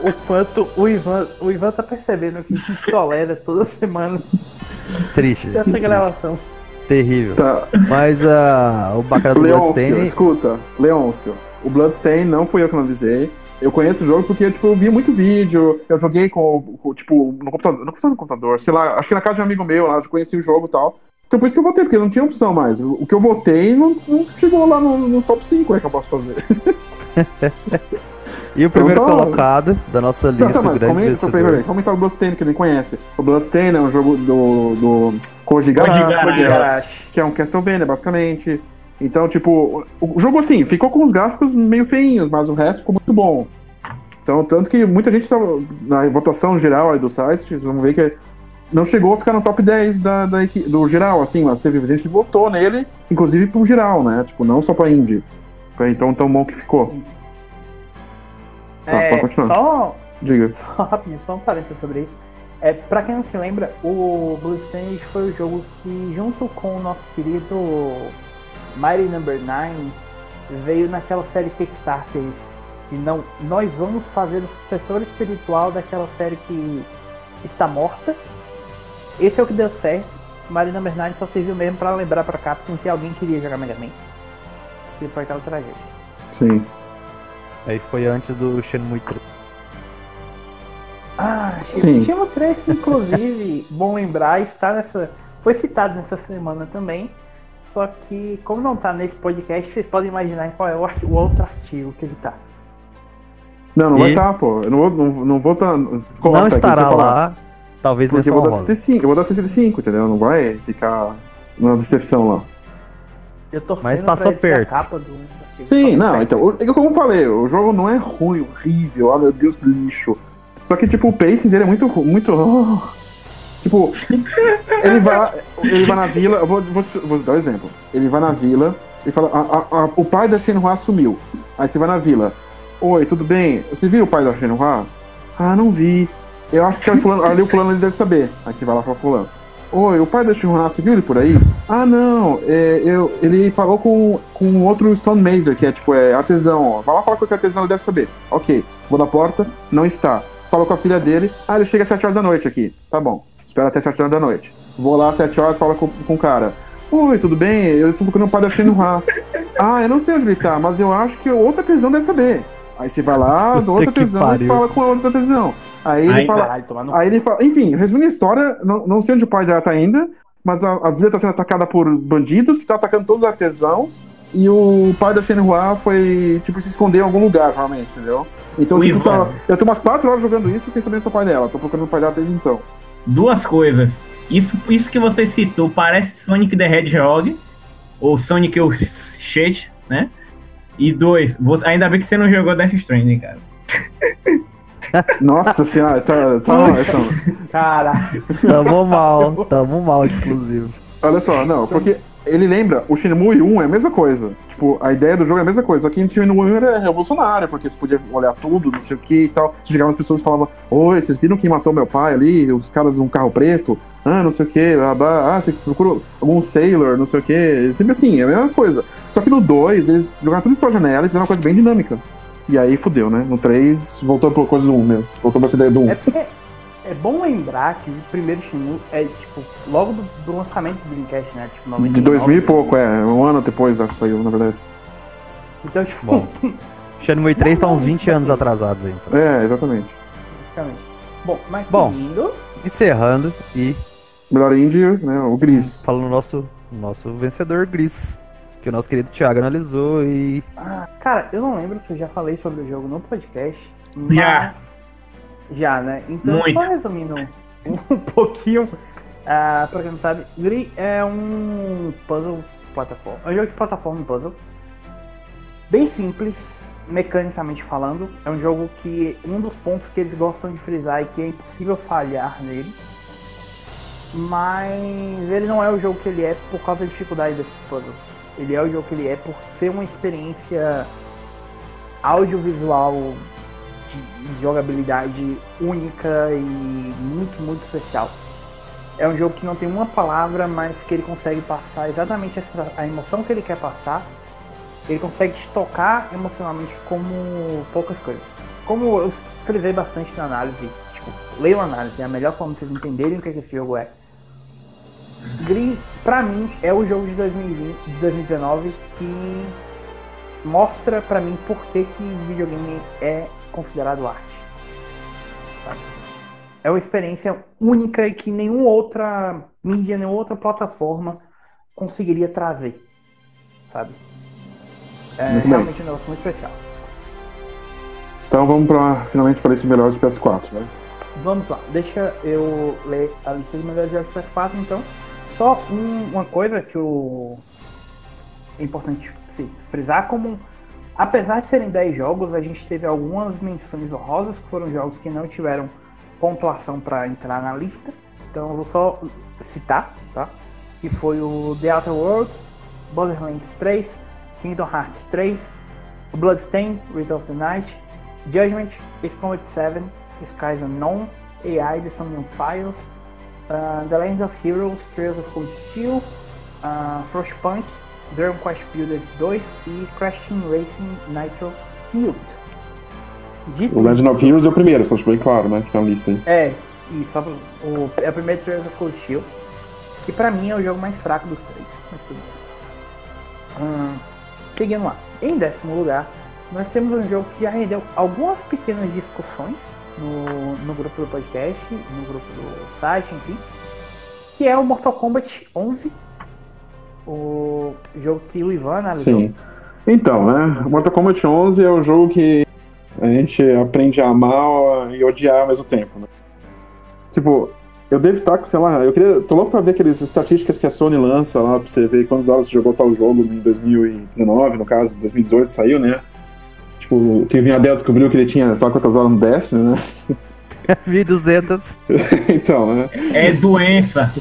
o quanto o Ivan, o Ivan tá percebendo que a gente tolera toda semana Triste. essa gravação. Terrível. Tá. Mas uh, o bacana do Leôncio, Bloodstained... escuta, Leôncio, o Bloodstain não fui eu que avisei. Eu conheço o jogo porque, tipo, eu via muito vídeo, eu joguei com, com, tipo, no computador, não foi no computador, sei lá, acho que na casa de um amigo meu lá, eu conheci o jogo e tal. Então por isso que eu votei, porque não tinha opção mais. O que eu votei não, não chegou lá no- nos top 5, é que eu posso fazer. (laughs) E o primeiro Então tá. colocado da nossa lista Tá, tá, do mas grande comenta, vencedor. peraí, comentar o Bloodstain, que nem conhece. O Bloodstain é um jogo do, do Koji Garashi, que é- Garashi. que é um Castlevania, basicamente. Então, tipo, o jogo, assim, ficou com os gráficos meio feinhos, mas o resto ficou muito bom. Então, tanto que muita gente tava na votação geral aí do site, vocês vão ver que não chegou a ficar no top 10 da, da do geral, assim, mas teve gente que votou nele, inclusive pro geral, né? Tipo, não só pra indie. Então, tão bom que ficou. Tá, É, pode continuar. só, Diga. (laughs) só rapidinho, só um parênteses sobre isso. É, pra quem não se lembra, o Bloodstained foi o jogo que, junto com o nosso querido Mighty Number 9, veio naquela série Kickstarters. Que não, nós vamos fazer o sucessor espiritual daquela série que está morta. Esse é o que deu certo. Mighty Number 9 só serviu mesmo pra lembrar pra Capcom que alguém queria jogar Mega Man. Que foi aquela tragédia. Sim. Aí foi antes do Shenmue 3. Ah, Sim. Shenmue 3, que inclusive, (laughs) bom lembrar, está nessa. Foi citado nessa semana também. Só que, como não tá nesse podcast, vocês podem imaginar qual é o, o outro artigo que ele tá. Não, não E? vai estar, pô. Eu não vou, não, não vou tá, Não estará lá, talvez Porque eu vou dar honrosa. CT5, eu vou dar CT5, entendeu? Não vai ficar uma decepção lá. Eu tô Mas passou perto. capa do. Sim, não, perto. então, é como eu falei, o jogo não é ruim, horrível, ah meu Deus, que lixo. Só que, tipo, o pacing dele é muito. muito oh. Tipo, ele vai, ele vai na vila, eu vou, vou, vou dar um exemplo. Ele vai na vila e fala: a- a- a- o pai da Shenhua sumiu. Aí você vai na vila: Oi, tudo bem? Você viu o pai da Shenhua? Ah, não vi. Eu acho que ali, fulano, ali o fulano ele deve saber. Aí você vai lá pra fulano. Oi, o pai da Shenhua, você viu ele por aí? Ah, não. é, eu, ele falou com, com outro Stone Mazer, que é tipo é, artesão. Vai lá falar com o artesão, ele deve saber. Ok. Vou na porta, não está. Falou com a filha dele. Ah, ele chega às 7 horas da noite aqui. Tá bom. Espera até 7 horas da noite. Vou lá às 7 horas, falo com, com o cara. Oi, tudo bem? Eu tô procurando o pai da Shenhua. ah, eu não sei onde ele tá, mas eu acho que o outro artesão deve saber. Aí você vai lá, (laughs) do que artesão e fala com o outro artesão. Aí ele Aí, fala. Caralho, Aí ele fala, enfim, resumindo a história, não, não sei onde o pai dela tá ainda, mas a, a vila tá sendo atacada por bandidos que tá atacando todos os artesãos. E o pai da Shenhua foi, tipo, se esconder em algum lugar, realmente, entendeu? Então, O tipo, tá, eu tô umas 4 horas jogando isso sem saber onde tá o pai dela. Tô procurando o pai dela desde então. Duas coisas. Isso, isso que você citou parece Sonic the Hedgehog, ou Sonic o Shade, né? E dois, você- ainda bem que você não jogou Death Stranding, cara. (laughs) Nossa senhora, tá. tá então, Caralho. (laughs) Tamo mal, tamo mal de exclusivo. olha só, não, porque ele lembra, o Shenmue 1 é a mesma coisa. Tipo, a ideia do jogo é a mesma coisa. Só que o Shenmue 1 era revolucionário, porque você podia olhar tudo, não sei o que e tal. Você chegava as pessoas e falava: Oi, vocês viram quem matou meu pai ali? Os caras num carro preto? Ah, não sei o que, blá, blá. Ah, você procurou algum sailor, não sei o que. Sempre assim, é a mesma coisa. Só que no 2, eles jogaram tudo da janela e fizeram uma coisa bem dinâmica. E aí fudeu, né? No 3, voltou pra coisa do 1 mesmo. Voltou pra essa ideia do 1. É porque é bom lembrar que o primeiro Shenmue é, tipo, logo do, do lançamento do Dreamcast, né? Tipo, 99, De 2000 e pouco, é. Um ano depois acho que saiu, na verdade. Então, tipo, Bom. (laughs) Shenmue 3 tá uns 20 anos atrasados aí, então. É, exatamente. basicamente. Bom, mas Bom. seguindo, Encerrando e Melhor indie, né? O Gris. falando o nosso, nosso vencedor Gris, que o nosso querido Thiago analisou e Ah, cara, eu não lembro se eu já falei sobre o jogo no podcast, mas. Já. Já, né? Então, Muito. só resumindo um, (laughs) um pouquinho, ah, pra quem não sabe, Gri é um puzzle plataforma. É um jogo de plataforma e puzzle. Bem simples, mecanicamente falando. É um jogo que um dos pontos que eles gostam de frisar é que é impossível falhar nele. Mas ele não é o jogo que ele é por causa da dificuldade desses puzzles. Ele é o jogo que ele é por ser uma experiência audiovisual de de jogabilidade única e muito, muito especial. É um jogo que não tem uma palavra, mas que ele consegue passar exatamente essa, a emoção que ele quer passar. Ele consegue te tocar emocionalmente como poucas coisas. Como eu frisei bastante na análise, tipo, leiam a análise, é a melhor forma de vocês entenderem o que, que esse jogo é. Gris pra mim, é o jogo de, 2020, de 2019 que mostra pra mim por que, que videogame é considerado arte. Sabe? É uma experiência única e que nenhuma outra mídia, nenhuma outra plataforma conseguiria trazer. Sabe? É Muito bem. realmente um negócio muito especial. Então vamos pra, finalmente para esse melhores PS4, né? Vamos lá, deixa eu ler a lista de melhores jogos PS4 então. Só um- uma coisa que o é importante se frisar como apesar de serem 10 jogos, a gente teve algumas menções honrosas que foram jogos que não tiveram pontuação para entrar na lista. Então eu vou só citar, tá? Que foi o The Outer Worlds, Borderlands 3, Kingdom Hearts 3, o Bloodstain, Return of the Night, Judgment, Ace Combat 7, Skies Unknown, AI, The Somnium Files, uh, The Legend of Heroes, Trails of Cold Steel, uh, Frostpunk, Dragon Quest Builders 2 e Crash Team Racing Nitro Field. Dito O Legend of Heroes é o primeiro, só bem claro, né? Que tá na lista aí. é, e só o, é o primeiro Trails of Cold Steel, que pra mim é o jogo mais fraco dos três, mas tudo bem. Hum, seguindo lá, em décimo lugar, nós temos um jogo que já rendeu algumas pequenas discussões no, no grupo do podcast, no grupo do site, enfim, que é o Mortal Kombat 11, o jogo que o Ivan analisou. Sim. Então, né? Mortal Kombat 11 é o jogo que a gente aprende a amar e odiar ao mesmo tempo, né? Tipo, eu devo estar com, sei lá, eu queria, tô louco pra ver aquelas estatísticas que a Sony lança lá pra você ver quantas horas você jogou tal jogo em 2019, no caso, 2018 saiu, né? Tipo, o que vinha Adel descobriu que ele tinha só quantas horas no Destiny, né? (laughs) (laughs) 1200, (laughs) então, né? É doença.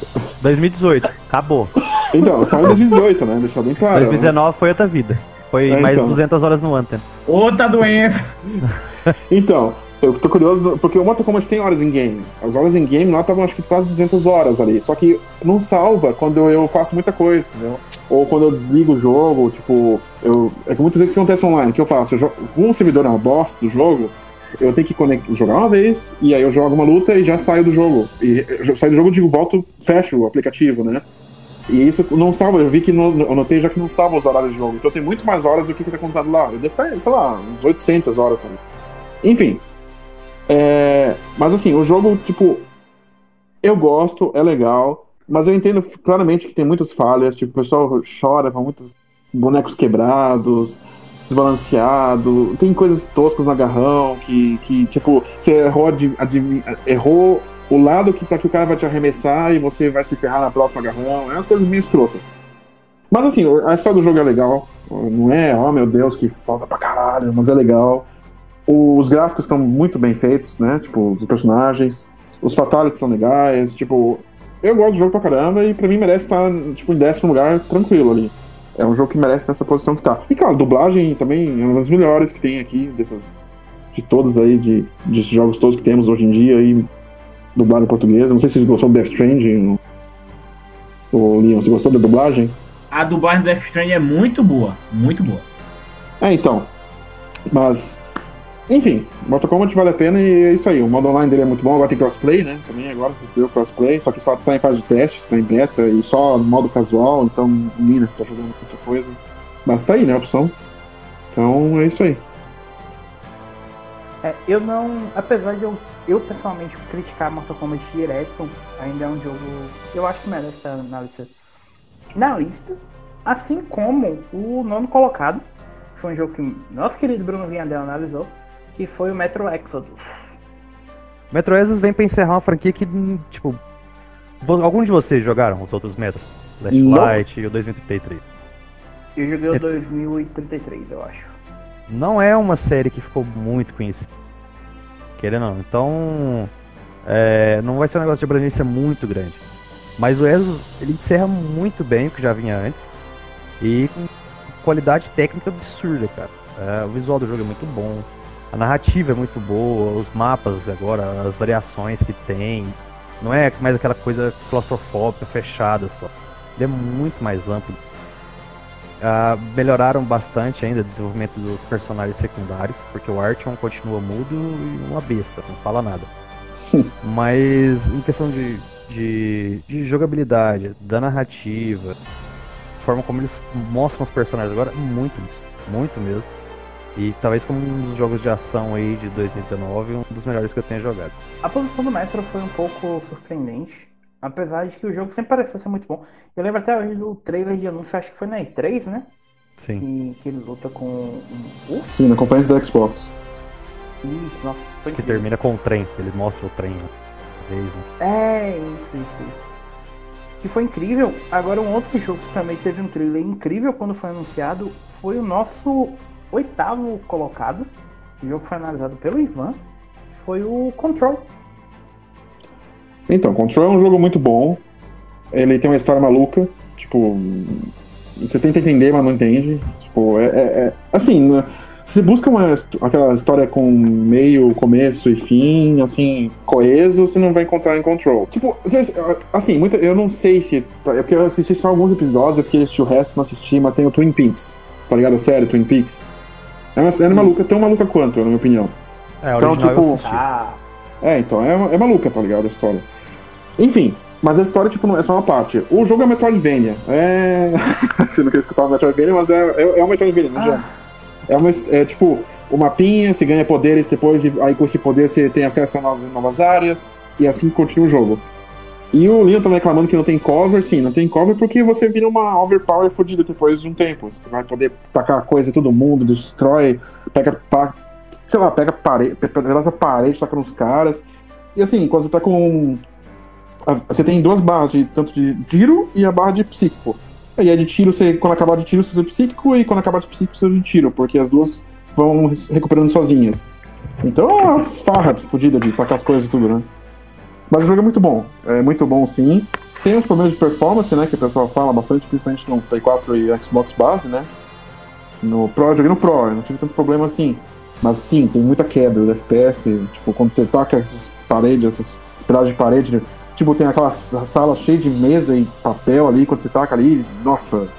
2018, acabou. Então, só em 2018, né? Deixar bem claro. né? 2019 foi outra vida. Foi É, mais então. 200 horas no Anthem. Outra doença. (laughs) Então, eu tô curioso, porque o Mortal Kombat tem horas em game. As horas em game lá estavam acho que quase 200 horas ali. Só que não salva quando eu faço muita coisa, entendeu? Ou quando eu desligo o jogo, tipo, eu. É que muitas vezes o que acontece online, o que eu faço? Eu jogo, como o servidor é uma bosta do jogo, eu tenho que jogar uma vez, e aí eu jogo uma luta e já saio do jogo. E saio do jogo, digo, volto, fecho o aplicativo, né? E isso não salva, eu vi que não, eu notei já que não salva os horários de jogo. Então tem muito mais horas do que que tá contado lá. Eu devo estar, sei lá, uns 800 horas. Sabe? Enfim. É, mas assim, o jogo, tipo, eu gosto, é legal, mas eu entendo claramente que tem muitas falhas. Tipo, o pessoal chora com muitos bonecos quebrados, desbalanceado. Tem coisas toscas no agarrão que, que tipo, você errou, advi- advi- errou o lado que para que o cara vai te arremessar e você vai se ferrar na próxima agarrão. É umas coisas meio escrotas. Mas assim, a história do jogo é legal. Não é, oh meu Deus, que foda pra caralho, mas é legal. Os gráficos estão muito bem feitos, né? Tipo, os personagens. Os fatalities são legais. Tipo, eu gosto do jogo pra caramba e pra mim merece estar, tipo, em décimo lugar, tranquilo ali. É um jogo que merece nessa posição que tá. E claro, a dublagem também é uma das melhores que tem aqui, dessas. De todas aí, de, desses jogos todos que temos hoje em dia aí, dublado em português. Não sei se vocês gostou do Death Stranding. O Leon, você gostou da dublagem? A dublagem do Death Stranding é muito boa. Muito boa. É, então. Mas. Enfim, Mortal Kombat vale a pena e é isso aí. O modo online dele é muito bom. Agora tem crossplay, né? Também agora recebeu crossplay. Só que só tá em fase de teste, está em beta e só no modo casual. Então, menina, tá jogando muita coisa. Mas tá aí, né? A opção. Então é isso aí. É, eu não. Apesar de eu, eu pessoalmente criticar Mortal Kombat direto, ainda é um jogo. Eu acho que merece estar na lista. Na lista. Assim como o nono colocado. Foi um jogo que nosso querido Bruno Vinhadel analisou. Que foi o Metro Exodus. Metro Exodus vem pra encerrar uma franquia que, tipo. Algum de vocês jogaram os outros Metro? Last Não. Light e o 2033. Eu joguei o É. 2033, eu acho. Não é uma série que ficou muito conhecida. Querendo ou não. Então. é, não vai ser um negócio de abrangência muito grande. Mas o Exodus, ele encerra muito bem o que já vinha antes. E com qualidade técnica absurda, cara. É, o visual do jogo é muito bom. A narrativa é muito boa, os mapas agora, as variações que tem. Não é mais aquela coisa claustrofóbica, fechada só. Ele é muito mais amplo. Ah, melhoraram bastante ainda o desenvolvimento dos personagens secundários, porque o Artyom continua mudo e uma besta, não fala nada. (laughs) Mas em questão de de, de jogabilidade, da narrativa, forma como eles mostram os personagens agora, muito, muito mesmo. E talvez como um dos jogos de ação aí de 2019, um dos melhores que eu tenha jogado. A posição do Metro foi um pouco surpreendente, apesar de que o jogo sempre pareceu ser muito bom. Eu lembro até hoje do trailer de anúncio, acho que foi na E3, né? Sim. Que, que ele luta com um urso. Sim, na conferência da Xbox. Isso, nossa, foi Que incrível. termina com o trem, ele mostra o trem uma vez, né? É, isso, isso, isso. Que foi incrível. Agora, um outro jogo que também teve um trailer incrível quando foi anunciado foi o nosso oitavo colocado. O jogo foi analisado pelo Ivan. Foi o Control. Então, Control é um jogo muito bom. Ele tem uma história maluca. Tipo, você tenta entender, mas não entende. Tipo, é, é- é- assim, né, você busca uma, aquela história com meio, começo e fim, assim, coeso, você não vai encontrar em Control. Tipo, assim, muita, eu não sei se. É porque eu assisti só alguns episódios, eu fiquei assistindo o resto, não assisti, mas tem o Twin Peaks. Tá ligado? A série Twin Peaks. É uma série maluca, tão maluca quanto, na minha opinião. É, Então, tipo. Ah, É, então, é, é maluca, tá ligado? A história. Enfim, mas a história, tipo, não é só uma parte. O jogo é Metroidvania. É. (laughs) você não quer escutar o Metroidvania, mas é, é, é um Metroidvania, não adianta. É, uma, é tipo, o mapinha, você ganha poderes depois, e aí com esse poder você tem acesso a novas, novas áreas, e assim continua o jogo. E o Leon também reclamando que não tem cover, sim, não tem cover porque você vira uma overpower fodida depois de um tempo. Você vai poder tacar coisa em todo mundo, destrói, pega, tá, sei lá, pega parede, pedaça parede, taca nos caras. E assim, quando você tá com. a- Você tem duas barras, de, tanto de tiro e a barra de psíquico. E a de tiro, você, quando acabar de tiro, você usa psíquico, e quando acabar de psíquico, você usa de tiro, porque as duas vão recuperando sozinhas. Então é uma farra fodida de tacar as coisas e tudo, né? Mas o jogo é muito bom. É muito bom, sim. Tem uns problemas de performance, né? Que o pessoal fala bastante, principalmente no Play 4 e Xbox base, né? No Pro, eu joguei no Pro, eu não tive tanto problema assim. Mas sim, tem muita queda do FPS. Tipo, quando você taca essas paredes, essas pedaços de parede, tipo, tem aquela sala cheia de mesa e papel ali, quando você taca ali, nossa, o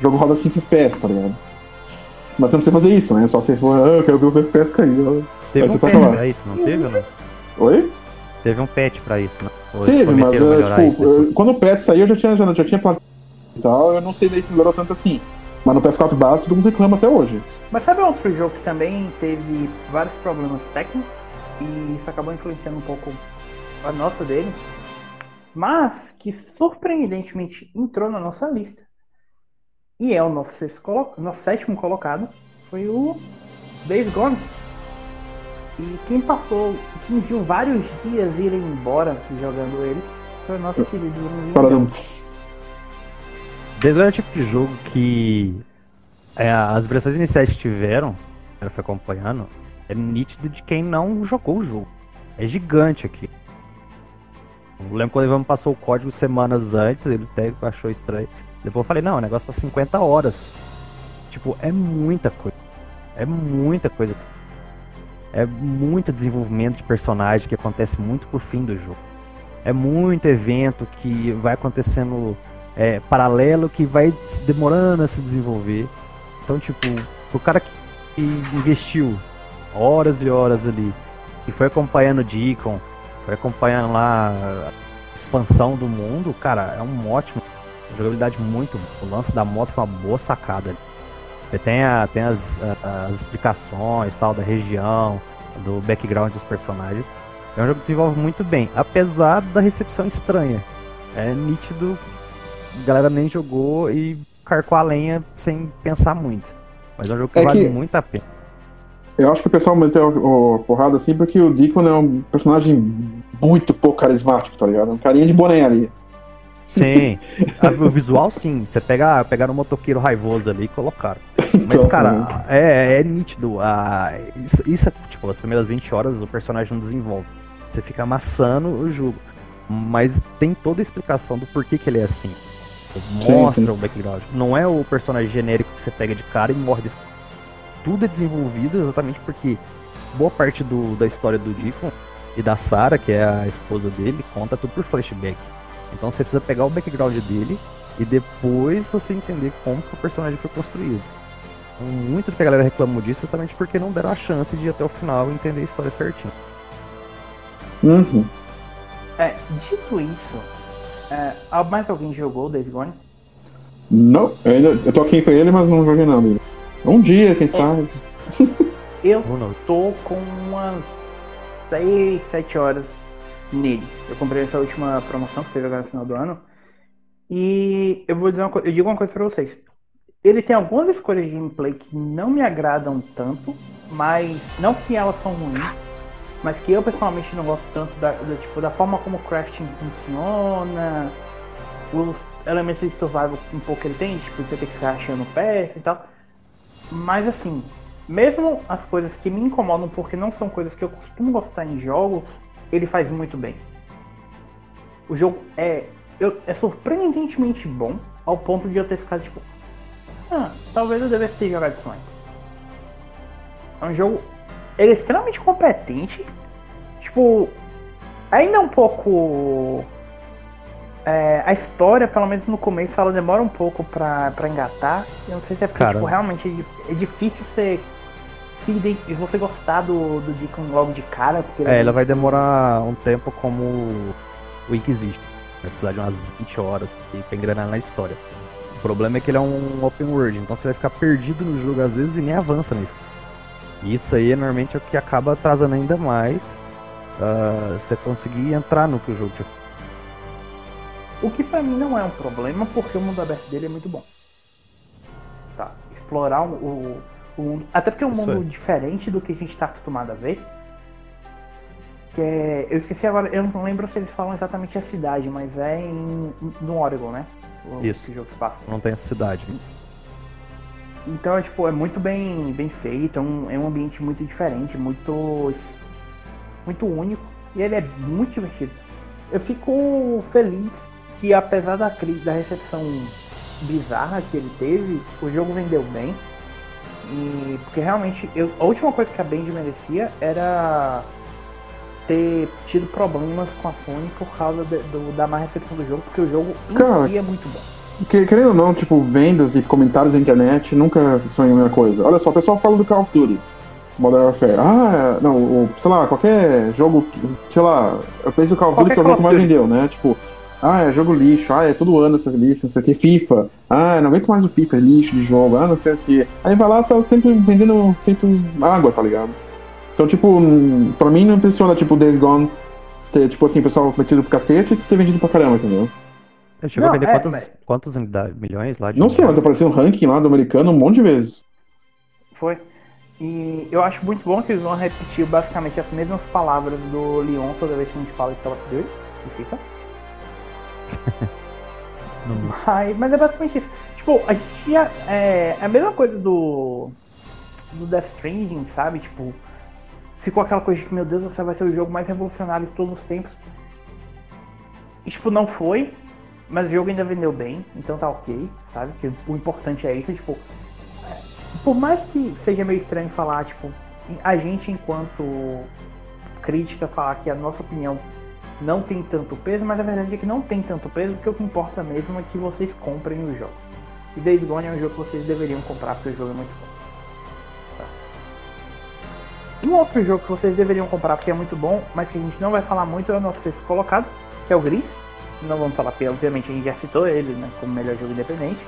jogo roda 5 FPS, tá ligado? Mas você não precisa fazer isso, né? Só você for, ah, eu quero ver o FPS cair. Teve Aí um você taca lá. pra isso, não teve? Oi? Teve um patch pra isso, né? Ou Teve, mas é, isso tipo, eu- quando o patch saiu, eu já tinha, já, já tinha e tal, eu não sei daí se melhorou tanto assim. Mas no PS4 base, todo mundo reclama até hoje. Mas sabe outro jogo que também teve vários problemas técnicos e isso acabou influenciando um pouco a nota dele, mas que surpreendentemente entrou na nossa lista e é o nosso, sexto colo- nosso sétimo colocado foi o Days Gone. E quem passou, quem viu vários dias irem embora jogando ele foi o nosso querido Bruno é o tipo de jogo que é, as impressões iniciais que tiveram, que eu fui acompanhando, é nítido de quem não jogou o jogo. É gigante aqui. Eu lembro quando o Ivan passou o código semanas antes, ele até achou estranho. Depois eu falei, não, é um negócio pra 50 horas. Tipo, é muita coisa. É muita coisa. É muito desenvolvimento de personagem que acontece muito por fim do jogo. É muito evento que vai acontecendo é, paralelo que vai demorando a se desenvolver. Então, tipo, o cara que investiu horas e horas ali e foi acompanhando o Deacon, foi acompanhando lá a expansão do mundo, cara, é um ótimo. Jogabilidade muito. O lance da moto foi uma boa sacada. Você tem, a, tem as, a- as explicações tal da região, do background dos personagens. É um jogo que desenvolve muito bem, apesar da recepção estranha. É nítido, a galera nem jogou e carcou a lenha sem pensar muito. Mas é um jogo que É vale que- muito a pena. Eu acho que o pessoal meteu o, o porrada assim porque o Deacon é um personagem muito pouco carismático, tá ligado? Um carinha de boné ali. Sim, a- o visual sim. Você pega, pegaram um motoqueiro raivoso ali e colocaram. Mas, Então, cara, é, é nítido. A, isso, isso é, tipo, as primeiras 20 horas o personagem não desenvolve. Você fica amassando o jogo. Mas tem toda a explicação do porquê que ele é assim. Sim, Mostra sim. o background. Não é o personagem genérico que você pega de cara e morre desse. Tudo é desenvolvido exatamente porque boa parte do, da história do Deacon e da Sarah, que é a esposa dele, conta tudo por flashback. Então você precisa pegar o background dele e depois você entender como que o personagem foi construído. Muito do que a galera reclamou disso é exatamente porque não deram a chance de ir até o final e entender a história certinho. Uhum. É, dito isso, é, mais alguém jogou Days Gone? Não, eu, ainda, eu tô aqui com ele, mas não joguei nada ainda. Um dia, quem sabe. Eu tô com umas 6, 7 horas nele. Eu comprei essa última promoção que teve agora no final do ano. E eu vou dizer uma coisa, eu digo uma coisa pra vocês. Ele tem algumas escolhas de gameplay que não me agradam tanto, mas não que elas são ruins, mas que eu pessoalmente não gosto tanto da, da tipo, da forma como o crafting funciona, os elementos de survival um pouco que ele tem, tipo, você tem que ficar achando peça e tal. Mas assim, mesmo as coisas que me incomodam porque não são coisas que eu costumo gostar em jogos, ele faz muito bem. O jogo é, eu, é surpreendentemente bom, ao ponto de eu ter ficado tipo, ah, talvez eu devesse ter jogado isso antes. É um jogo. Ele é extremamente competente. Tipo, ainda um pouco. É, a história, pelo menos no começo, ela demora um pouco pra, pra engatar. Eu não sei se é porque tipo, realmente é, é difícil você se você gostar do, do Deacon logo de cara. Porque é, ela vai demorar um tempo como o Inquisition. Vai precisar de umas 20 horas pra engrenar na história. O problema é que ele é um open world, então você vai ficar perdido no jogo às vezes e nem avança nisso. E isso aí normalmente é o que acaba atrasando ainda mais uh, você conseguir entrar no que o jogo te O que pra mim não é um problema, porque o mundo aberto dele é muito bom. Tá, explorar o, o mundo. Até porque é um isso mundo é. diferente do que a gente tá acostumado a ver. Que é, eu esqueci agora, eu não lembro se eles falam exatamente a cidade, mas é em, no Oregon, né? O, Isso. jogo se passa. Não tem a cidade. Então, é, tipo, é muito bem, bem feito, é um, é um ambiente muito diferente, muito, muito único, e ele é muito divertido. Eu fico feliz que, apesar da crise, da recepção bizarra que ele teve, o jogo vendeu bem. E, porque realmente, eu, a última coisa que a Band merecia era ter tido problemas com a Sony por causa de, do, da má recepção do jogo, porque o jogo em Cara, si é muito bom. Que, querendo ou não, tipo, vendas e comentários na internet nunca são a mesma coisa. Olha só, o pessoal fala do Call of Duty. Modern Warfare. Ah, não, o, sei lá, qualquer jogo, sei lá, eu penso no Call of Duty que é o jogo que mais vendeu, né? Tipo, ah, é jogo lixo, ah, é todo ano esse lixo, não sei o que, FIFA. Ah, não aguento mais o FIFA, é lixo de jogo, ah, não sei o que. Aí vai lá, tá sempre vendendo feito água, tá ligado? Então, tipo, pra mim não impressiona, tipo, Days Gone ter, tipo assim, o pessoal metido pro cacete e ter vendido pra caramba, entendeu? Chegou não, a vender é, quantos, mas... quantos milhões lá? não sei, mas apareceu um ranking lá do americano um monte de vezes. Foi. E eu acho muito bom que eles vão repetir basicamente as mesmas palavras do Leon toda vez que a gente fala de Call of Duty, licença. (laughs) mas, mas é basicamente isso. Tipo, a gente já, é, é a mesma coisa do do Death Stranding, sabe? Tipo, ficou aquela coisa de meu Deus, você vai ser o jogo mais revolucionário de todos os tempos. E, tipo, não foi, mas o jogo ainda vendeu bem, então tá ok, sabe? Que o importante é isso, tipo. É, por mais que seja meio estranho falar, tipo, a gente enquanto crítica falar que a nossa opinião não tem tanto peso, mas a verdade é que não tem tanto peso, porque o que importa mesmo é que vocês comprem os jogos. E Days Gone é um jogo que vocês deveriam comprar, porque o jogo é muito bom. Um outro jogo que vocês deveriam comprar porque é muito bom, mas que a gente não vai falar muito, é o nosso sexto colocado, que é o Gris. Não vamos falar porque obviamente a gente já citou ele né, como melhor jogo independente.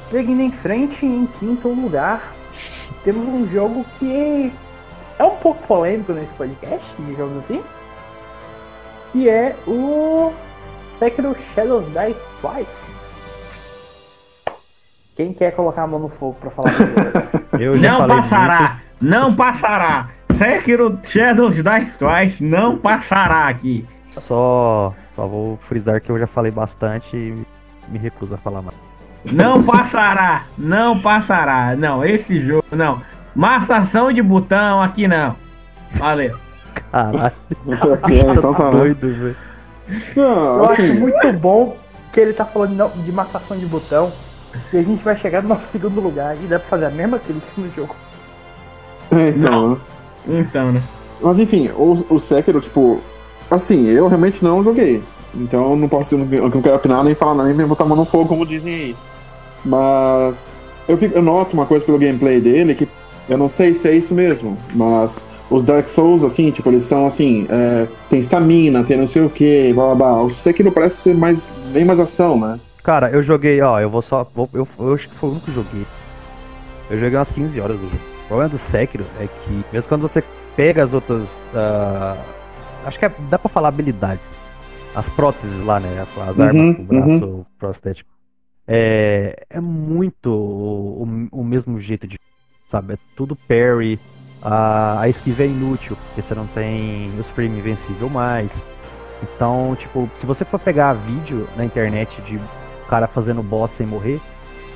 Seguindo em frente, em quinto lugar, temos um jogo que é um pouco polêmico nesse podcast, digamos assim, que é o Sekiro Shadows Die Twice. Quem quer colocar a mão no fogo pra falar (laughs) Eu já Não passará! Muito. Não passará. Sekiro Shadows Die Twice não passará aqui. Só, só vou frisar que eu já falei bastante e me recuso a falar mais. Não passará, não passará. Não, esse jogo não. Massação de botão aqui não. Valeu. Caralho. então tá doido, velho. Eu assim... acho muito bom que ele tá falando de massação de botão. E a gente vai chegar no nosso segundo lugar e dá pra fazer a mesma crítica no jogo. É, então. Não. Então, né? Mas enfim, o, o Sekiro, tipo. Assim, eu realmente não joguei. Então não posso eu não quero opinar nem falar nem botar a mão no fogo, como dizem aí. Mas eu, fico, eu noto uma coisa pelo gameplay dele que eu não sei se é isso mesmo, mas os Dark Souls, assim, tipo, eles são assim, é, tem estamina, tem não sei o que, blá blá blá. O Sekiro parece ser mais, bem mais ação, né? Cara, eu joguei, ó, eu vou só. Vou, eu, eu acho que foi o único que joguei. Eu joguei umas 15 horas do jogo. O problema do Sekiro é que, mesmo quando você pega as outras. ah, acho que é- dá pra falar habilidades. As próteses lá, né? As armas Uhum, pro braço prostético. É, é muito o, o- o mesmo jeito de. Sabe? É tudo parry. A, a esquiva é inútil, porque você não tem os frame invencível mais. Então, tipo, se você for pegar vídeo na internet de cara fazendo boss sem morrer,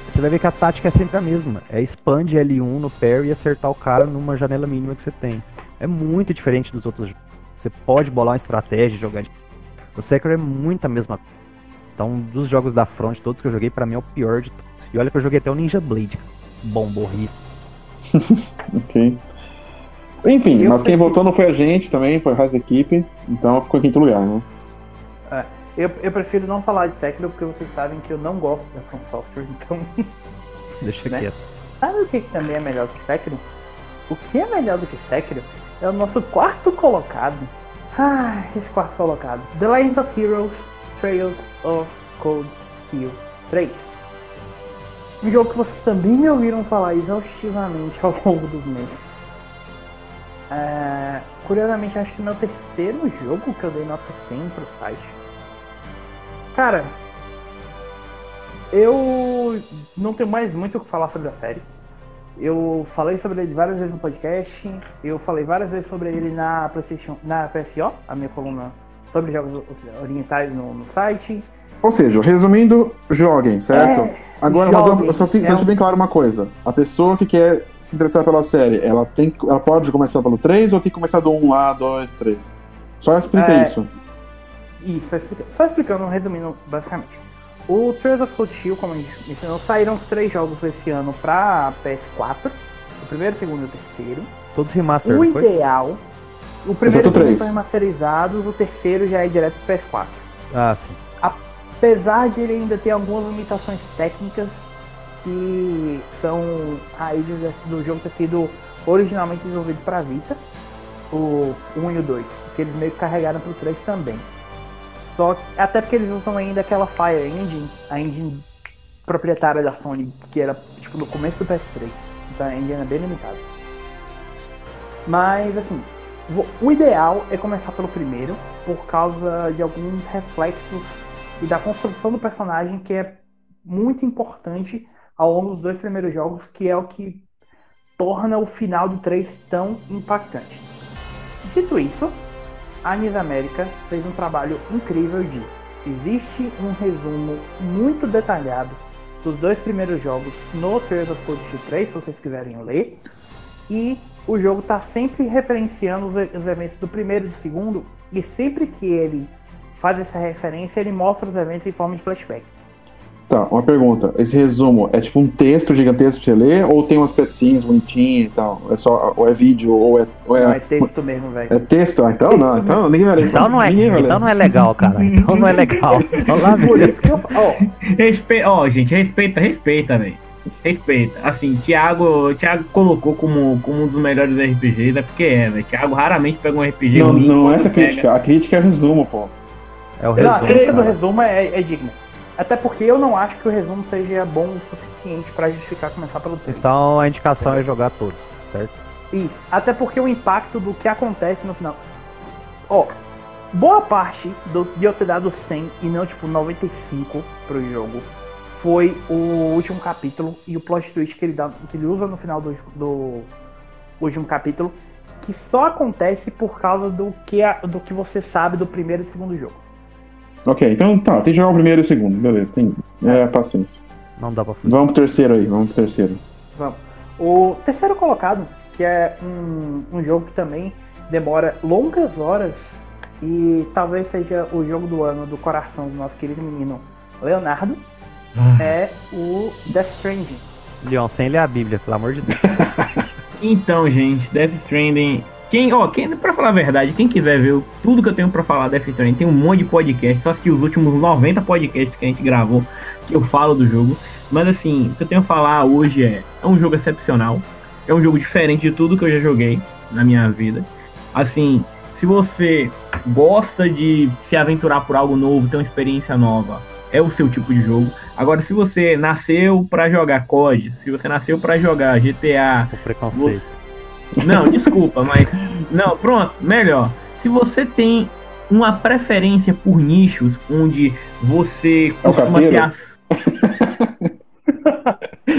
você vai ver que a tática é sempre a mesma. É expande L1 no parry e acertar o cara numa janela mínima que você tem. É muito diferente dos outros jogos. Você pode bolar uma estratégia jogar. de- O Sekiro é muito a mesma coisa. Então, dos jogos da Front, todos que eu joguei, pra mim é o pior de todos. E olha que eu joguei até o Ninja Blade. Bom, morri. (laughs) Ok. Enfim, Eu mas quem prefiro- votou não foi a gente também, foi o resto da equipe, então ficou em quinto lugar, né? Eu, eu prefiro não falar de Sekiro porque vocês sabem que eu não gosto da From Software, então. (laughs) Deixa Né? quieto. Sabe o que, que também é melhor que Sekiro? O que é melhor do que Sekiro é o nosso quarto colocado. Ah, esse quarto colocado. The Legend of Heroes Trails of Cold Steel 3. Um jogo que vocês também me ouviram falar exaustivamente ao longo dos meses. É, curiosamente, acho que meu terceiro jogo que eu dei nota 100 pro site. Cara, eu não tenho mais muito o que falar sobre a série. Eu falei sobre ele várias vezes no podcast. Eu falei várias vezes sobre ele na PlayStation, na PSO, a minha coluna sobre jogos orientais no, no site. Ou seja, resumindo, joguem, certo? É, Agora, mas eu, joguem, eu só fico é bem claro uma coisa. A pessoa que quer se interessar pela série, ela, tem, ela pode começar pelo 3 ou tem que começar do 1 lá, 2, 3? Só explica É, isso. Isso, só explicando, só explicando, resumindo basicamente. O Trails of Cold Steel, como a gente mencionou, saíram os três jogos esse ano pra PS4. O primeiro, o segundo e o terceiro. Todos remaster, O ideal. O primeiro e o segundo três. são remasterizados, o terceiro já é direto pro PS4. Ah, sim. Apesar de ele ainda ter algumas limitações técnicas que são raízes do jogo ter sido originalmente desenvolvido para Vita, o 1 e o 2, que eles meio que carregaram pro 3 também. Só que- até porque eles usam ainda aquela Fire Engine, a engine proprietária da Sony, que era tipo no começo do PS3. Então a engine é bem limitada. Mas assim, o ideal é começar pelo primeiro, por causa de alguns reflexos e da construção do personagem que é muito importante ao longo dos dois primeiros jogos, que é o que torna o final do 3 tão impactante. Dito isso, a Anis América fez um trabalho incrível de existe um resumo muito detalhado dos dois primeiros jogos no Trails of Cold Steel 3, se vocês quiserem ler, e o jogo está sempre referenciando os, os eventos do primeiro e do segundo, e sempre que ele faz essa referência, ele mostra os eventos em forma de flashback. Tá, uma pergunta. Esse resumo é tipo um texto gigantesco pra você ler ou tem umas cutscenes bonitinhas e tal? É só, ou é vídeo, ou é. Ou é, Não é texto mesmo, velho. é texto? Ah, então não, então ninguém vai ler. Então não é, então não é legal, cara. Então não é legal. (laughs) Só lá Por isso que eu. Ó, Respeita, ó, gente, respeita, respeita, velho. Respeita. Assim, Thiago, Thiago colocou como, como um dos melhores RPGs, é porque é, velho. Thiago raramente pega um RPG Não, ruim. não é quando essa pega- crítica. A crítica é resumo, pô. É o não, a resumo. crítica do resumo é, é digna. Até porque eu não acho que o resumo seja bom o suficiente pra justificar começar pelo 3. Então a indicação é jogar todos, certo? Isso. Até porque o impacto do que acontece no final. Ó, boa parte do, de eu ter dado 100 e não tipo 95 pro jogo foi o último capítulo e o plot twist que ele, dá, que ele usa no final do, do último capítulo, que só acontece por causa do que, a- do que você sabe do primeiro e segundo jogo. Ok, então tá, tem que jogar o primeiro e o segundo, beleza, tem. É, paciência. Não dá pra fugir. Vamos pro terceiro aí, vamos pro terceiro. Vamos. O terceiro colocado, que é um, um jogo que também demora longas horas e talvez seja o jogo do ano do coração do nosso querido menino Leonardo, Ah. é o Death Stranding. Leon, sem ler a Bíblia, pelo amor de Deus. (laughs) Então, gente, Death Stranding. Quem, ó, quem, pra falar a verdade, quem quiser ver tudo que eu tenho pra falar Stranding, tem um monte de podcast, só assistir os últimos 90 podcasts que a gente gravou, que eu falo do jogo. Mas assim, o que eu tenho a falar hoje é, é um jogo excepcional, é um jogo diferente de tudo que eu já joguei. na minha vida. Assim, se você gosta de se aventurar por algo novo, ter uma experiência nova, é o seu tipo de jogo. Agora, se você nasceu para jogar COD, se você nasceu para jogar GTA, O preconceito. você... não, desculpa, mas não, pronto, melhor. Se você tem uma preferência por nichos onde você É costuma ter as...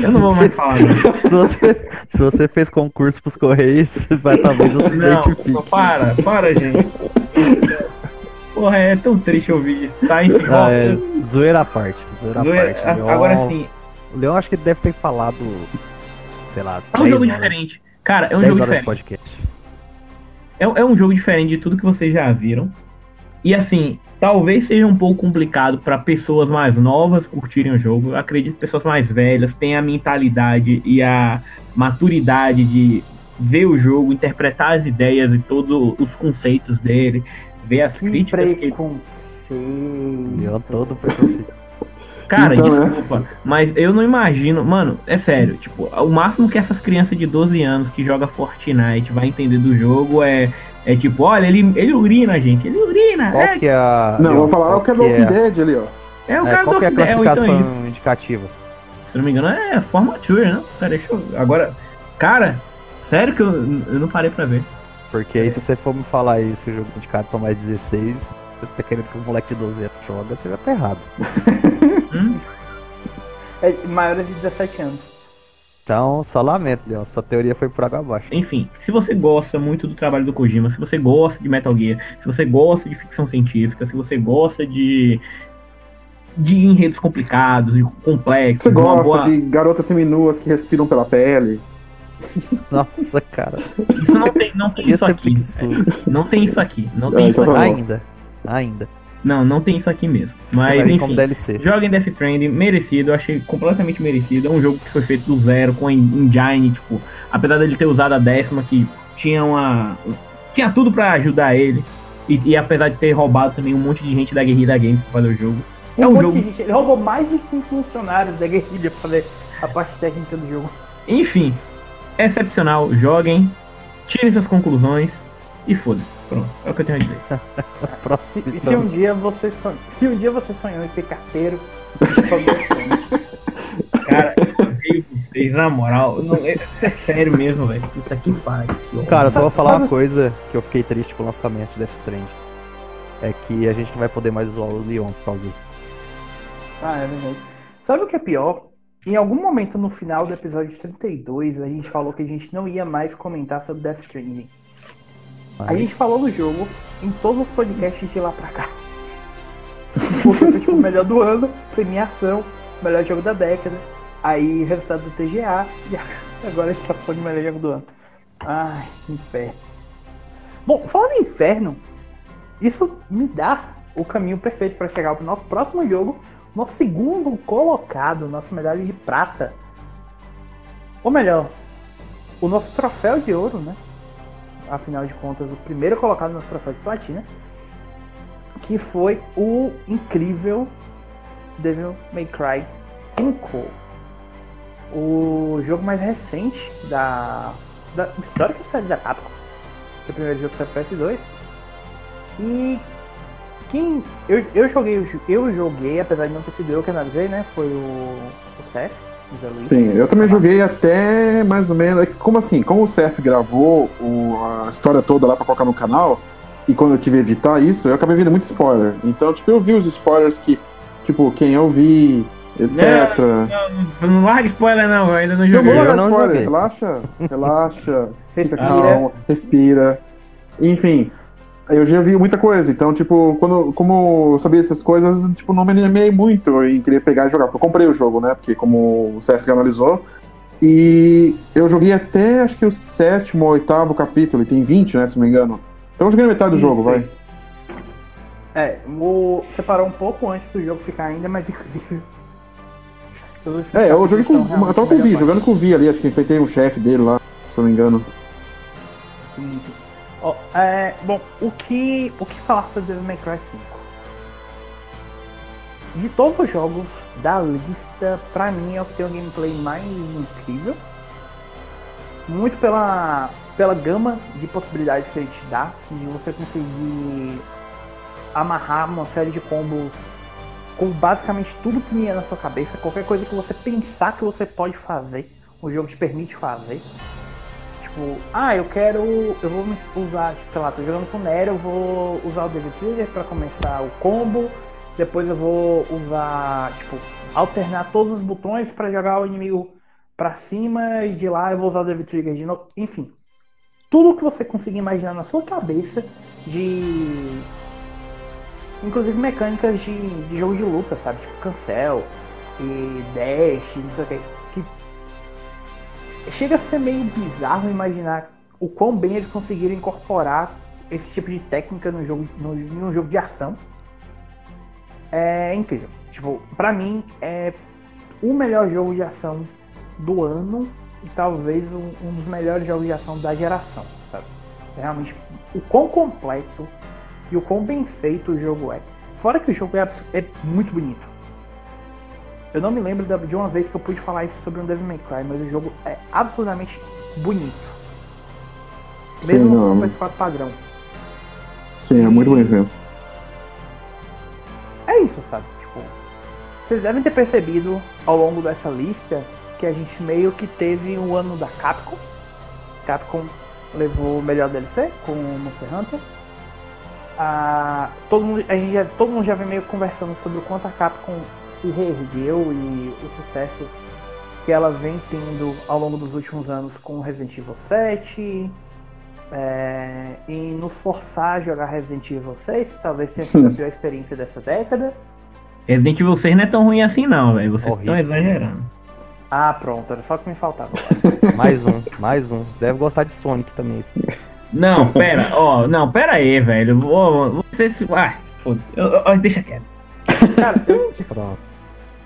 Eu não vou mais falar. Não. (laughs) se, você, se você fez concurso pros Correios, (laughs) vai, talvez você se Não, identifique. para, para, gente. Porra, é tão triste ouvir isso, tá? Enfim, Ah, é, zoeira à parte. Zoeira à zoeira- parte. Leon- agora sim, O Leon acho que deve ter falado, sei lá, é um 10 jogo horas, diferente. Cara, é um 10 jogo diferente. podcast. É, é um jogo diferente de tudo que vocês já viram. E assim, talvez seja um pouco complicado para pessoas mais novas curtirem o jogo. Eu acredito que pessoas mais velhas têm a mentalidade e a maturidade de ver o jogo, interpretar as ideias e todos os conceitos dele, ver as Que críticas que. Leon todo preconceito. Cara, Então, né? desculpa, mas eu não imagino, mano, é sério, tipo, o máximo que essas crianças de 12 anos que joga Fortnite vai entender do jogo é, é tipo, olha, ele, ele urina, gente, ele urina, Qual é, que é a. Não, Leon, vou falar o que é do Walking Dead ali, ó. é o É, cara qual do que é a é, então classificação isso. indicativa? Se não me engano, é Formature, né? Cara, deixa eu, agora, cara, sério que eu, eu não parei pra ver. Porque aí se você for me falar isso, o jogo indicado pra mais 16, você tá querendo que um moleque de 12 anos joga, você já tá errado. (laughs) Hum? É maiores de 17 anos. Então, só lamento, Leon. Sua teoria foi por água abaixo. Enfim, se você gosta muito do trabalho do Kojima, se você gosta de Metal Gear, se você gosta de ficção científica, se você gosta de de enredos complicados, de complexos, Você gosta boa- de garotas seminuas que respiram pela pele. Nossa, cara. Isso não tem, não tem isso ser aqui. preguiçoso. Não tem isso aqui. Não Ah, tem isso então aqui. tá. Ainda. Ainda. Não, não tem isso aqui mesmo. Mas como enfim. DLC. Joguem Death Stranding, merecido, eu achei completamente merecido. É um jogo que foi feito do zero, com a engine, tipo, apesar dele ter usado a décima, que tinha uma. Tinha tudo pra ajudar ele. E, e apesar de ter roubado também um monte de gente da Guerrilla Games pra fazer o jogo. É um monte jogo. de gente- Ele roubou mais de 5 funcionários da guerrilha pra fazer a parte técnica do jogo. Enfim, excepcional. Joguem, tirem suas conclusões e foda-se. Pronto, é o que eu tenho a dizer. (laughs) Se, Próximo. se então. um dia você se um dia você sonhou em ser carteiro, Cara, eu vocês, na moral. não- é, é sério mesmo, velho. Puta que pariu. Cara, só vou falar sabe- uma coisa que eu fiquei triste com o lançamento de Death Stranding. É que a gente não vai poder mais zoar o Leon por causa disso. Ah, é verdade. Sabe o que é pior? Em algum momento no final do episódio 32, a gente falou que a gente não ia mais comentar sobre Death Stranding. A Mas- gente falou do jogo em todos os podcasts de lá pra cá. Foi tipo melhor do ano, premiação, melhor jogo da década, aí resultado do TGA, e (laughs) agora a gente tá falando de melhor jogo do ano. Ai, inferno. Bom, falando em inferno, isso me dá o caminho perfeito para chegar pro nosso próximo jogo, nosso segundo colocado, nossa medalha de prata. Ou melhor, o nosso troféu de ouro, né? Afinal de contas, o primeiro colocado no nosso troféu de platina. Que foi o incrível Devil May Cry 5. O jogo mais recente da, da histórica série da Capcom. Foi o primeiro jogo que saiu para PS2. E quem. Eu, eu joguei, eu joguei, apesar de não ter sido eu que analisei, né? Foi o, o Seth. Sim, eu também joguei até mais ou menos. é Como assim? Como o CF gravou o- a história toda lá pra colocar no canal, e quando eu tive que editar isso, eu acabei vendo muito spoiler. Então, tipo, eu vi os spoilers que, tipo, quem eu vi, etc. Não, não larga spoiler, não, eu ainda não Eu vou joguei. Eu largar não spoiler, joguei. relaxa, relaxa, (laughs) Respira. calma, respira. Enfim, eu já vi muita coisa, então, tipo, quando, como eu sabia essas coisas, tipo, não me animei muito em querer pegar e jogar, porque eu comprei o jogo, né, porque como o CF analisou, e eu joguei até, acho que o sétimo ou oitavo capítulo, e tem 20, né, se não me engano. Então eu joguei metade do jogo, Isso, vai. isso. É, vou separar um pouco antes do jogo ficar ainda mais (laughs) incrível. É, eu joguei com, eu tava com o Vi, jogando com o Vi ali, acho que enfrentei um chefe dele lá, se não me engano. Sim, sim. Ó, é, bom, o que, o que falar sobre Devil May Cry 5? De todos os jogos da lista, pra mim é o que tem o gameplay mais incrível. Muito pela pela gama de possibilidades que ele te dá, de você conseguir amarrar uma série de combos com basicamente tudo que vinha na sua cabeça, qualquer coisa que você pensar que você pode fazer, o jogo te permite fazer. Tipo, ah, eu quero. Eu vou usar, sei lá, tô jogando com Nero, eu vou usar o Devil Trigger pra começar o combo. Depois eu vou usar, tipo, alternar todos os botões para jogar o inimigo para cima e de lá eu vou usar o Devil Trigger de novo. Enfim, tudo que você conseguir imaginar na sua cabeça de. Inclusive mecânicas de, de jogo de luta, sabe? Tipo cancel e dash, não sei o que. Chega a ser meio bizarro imaginar o quão bem eles conseguiram incorporar esse tipo de técnica no jogo, no, jogo de ação. É incrível. Tipo, pra mim é o melhor jogo de ação do ano e talvez um, um dos melhores jogos de ação da geração, sabe? Realmente, o quão completo e o quão bem feito o jogo é. Fora que o jogo é, é muito bonito. Eu não me lembro de uma vez que eu pude falar isso sobre um Devil May Cry, mas o jogo é absolutamente bonito. Mesmo Sim, no PS4 padrão. Sim, é muito bonito mesmo. É isso, sabe? Tipo, vocês devem ter percebido ao longo dessa lista que a gente meio que teve o um ano da Capcom. Capcom levou o melhor DLC com o Monster Hunter. Ah, todo, mundo, a gente já, todo mundo já vem meio conversando sobre o quanto a Capcom se reergueu e o sucesso que ela vem tendo ao longo dos últimos anos com Resident Evil 7 é, e nos forçar a jogar Resident Evil 6, que talvez tenha sido a (laughs) pior experiência dessa década. Resident Evil 6 não é tão ruim assim não, velho. Vocês estão exagerando. Ah, pronto, era só o que me faltava. (laughs) mais um, mais um. Deve gostar de Sonic também. Não, pera, ó, não, pera aí, velho. Você se. Ah, foda-se. Deixa quieto. Cara, eu,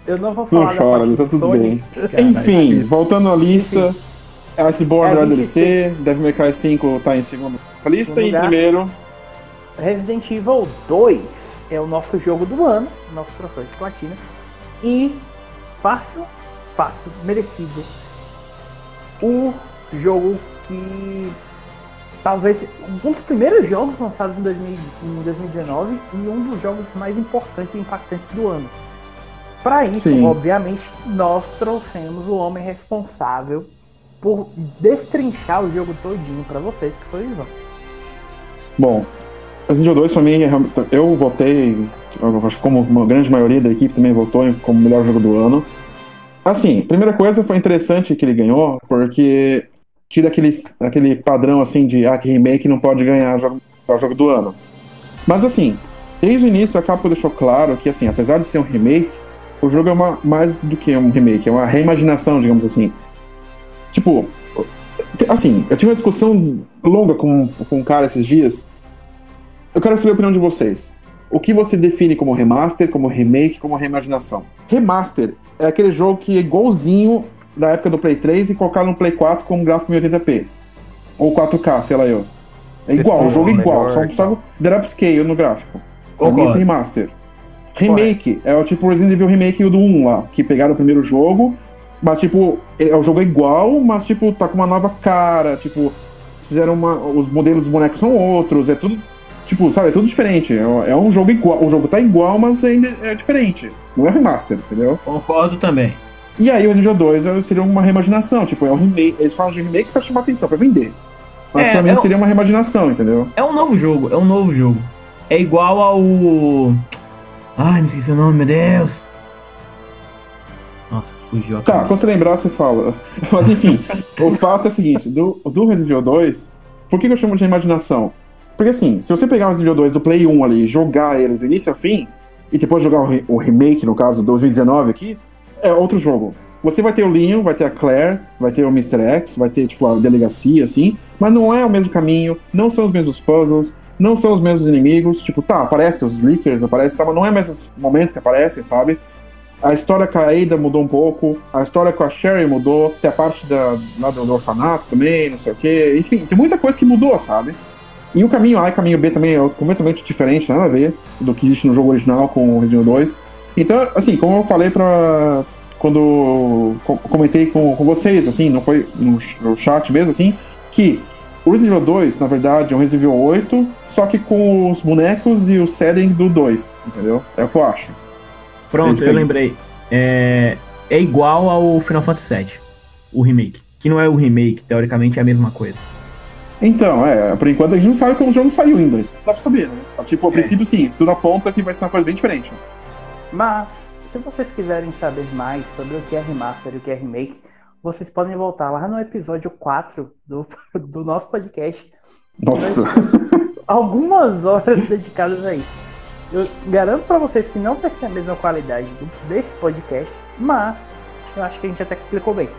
eu não vou falar. Não chora, tá tudo bem. Enfim, voltando à lista. Iceborne é, DLC, gente... Devil May Cry 5 tá em segundo nessa lista, e em primeiro. Resident Evil 2 é o nosso jogo do ano, nosso troféu de platina. E fácil fácil, merecido. O jogo que talvez um dos primeiros jogos lançados em, 2000, em 2019 e um dos jogos mais importantes e impactantes do ano. Para isso, Sim. obviamente, nós trouxemos o homem responsável por destrinchar o jogo todinho para vocês, que foi o Ivan. Bom, Resident Evil 2 pra mim, eu votei, eu acho que como uma grande maioria da equipe também votou como melhor jogo do ano. Assim, primeira coisa foi interessante que ele ganhou, porque tira aquele, aquele padrão assim de ah, que remake não pode ganhar jogo, jogo do ano. Mas assim, desde o início a Capcom deixou claro que assim, apesar de ser um remake, o jogo é uma, mais do que um remake, é uma reimaginação, digamos assim. Tipo, assim, eu tive uma discussão longa com, com um cara esses dias. Eu quero saber a opinião de vocês. O que você define como remaster, como remake, como reimaginação? Remaster é aquele jogo que é igualzinho da época do Play 3 e colocar no Play 4 com um gráfico 1080p. Ou 4K, sei lá eu. É igual, o jogo é igual, só, só der upscale no gráfico. Concordo. Esse remaster. Remake é o tipo Resident Evil Remake do 1 lá, que pegaram o primeiro jogo, mas tipo, é, o jogo é igual, mas tipo, tá com uma nova cara, tipo, fizeram uma. Os modelos dos bonecos são outros, é tudo Tipo, sabe, é tudo diferente. É, é um jogo igual. O jogo tá igual, mas ainda é diferente. Não é remaster, entendeu? Concordo também. E aí o Resident Evil 2 seria uma reimaginação, tipo, é um remake. Eles falam de remake pra chamar atenção, pra vender. Mas é, pra mim é seria uma reimaginação, entendeu? É um novo jogo, é um novo jogo. É igual ao. Ai, não sei seu nome, meu Deus. Nossa, fugiu Tá, quando você lembrar, você fala. (laughs) Mas enfim, (laughs) o fato é o seguinte: do, do Resident Evil 2, por que, que eu chamo de reimaginação? Porque assim, se você pegar o Resident Evil 2 do Play 1 ali, jogar ele do início ao fim, e depois jogar o, re o remake, no caso, 2019 aqui, é outro jogo. Você vai ter o Leon, vai ter a Claire, vai ter o Mr. X, vai ter, tipo, a delegacia, assim, mas não é o mesmo caminho, não são os mesmos puzzles, não são os mesmos inimigos. Tipo, tá, aparecem os leakers, aparece, tá, mas não é mais os momentos que aparecem, sabe? A história com a Ada mudou um pouco, a história com a Sherry mudou, tem a parte da, lá do, orfanato também, não sei o quê. Enfim, tem muita coisa que mudou, sabe? E o caminho A e o caminho B também é completamente diferente, nada a ver do que existe no jogo original com o Resident Evil 2. Então, assim, como eu falei para quando comentei com, com vocês, assim, não foi no, no chat mesmo, assim, que O Resident Evil 2, na verdade, é um Resident Evil 8, só que com os bonecos e o setting do 2, entendeu? É o que eu acho. Pronto, Eles eu pegam- lembrei. É, é igual ao Final Fantasy VII, o remake. Que não é o remake, teoricamente é a mesma coisa. Então, é, por enquanto a gente não sabe como o jogo saiu ainda. Dá pra saber, né? Tipo, a É. princípio sim, tudo aponta que vai ser uma coisa bem diferente. Mas, se vocês quiserem saber mais sobre o que é remaster e o que é remake, vocês podem voltar lá no episódio 4 do, (laughs) do nosso podcast. Nossa. Algumas horas (laughs) dedicadas a isso. Eu garanto pra vocês que não vai ser a mesma qualidade do- desse podcast, mas eu acho que a gente até explicou bem.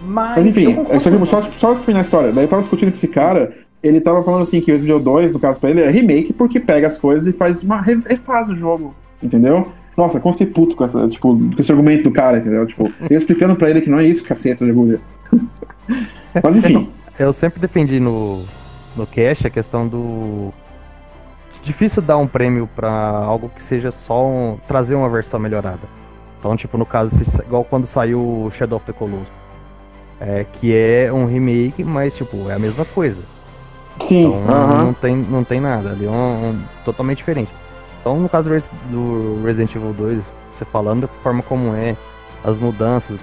Mas, Mas enfim, é só, só, terminar a história. Daí eu tava discutindo com esse cara, ele tava falando assim que o Resident Evil 2, no caso pra ele, é remake porque pega as coisas e faz uma. re- refaz o jogo, entendeu? Nossa, como eu fiquei puto com, essa, tipo, com esse argumento do cara, entendeu? Tipo, eu explicando pra ele que não é isso, cacete, de agulha. (laughs) Mas enfim. Eu sempre defendi no, no Cash a questão do. Difícil dar um prêmio pra algo que seja só um- trazer uma versão melhorada. Então, tipo, no caso, igual quando saiu o Shadow of the Colossus. É, que é um remake, mas, tipo, é a mesma coisa. Sim, Então, aham. não, tem, não tem nada. Ali é um, um- totalmente diferente. Então, no caso do Res- do Resident Evil 2, você falando da forma como é, as mudanças,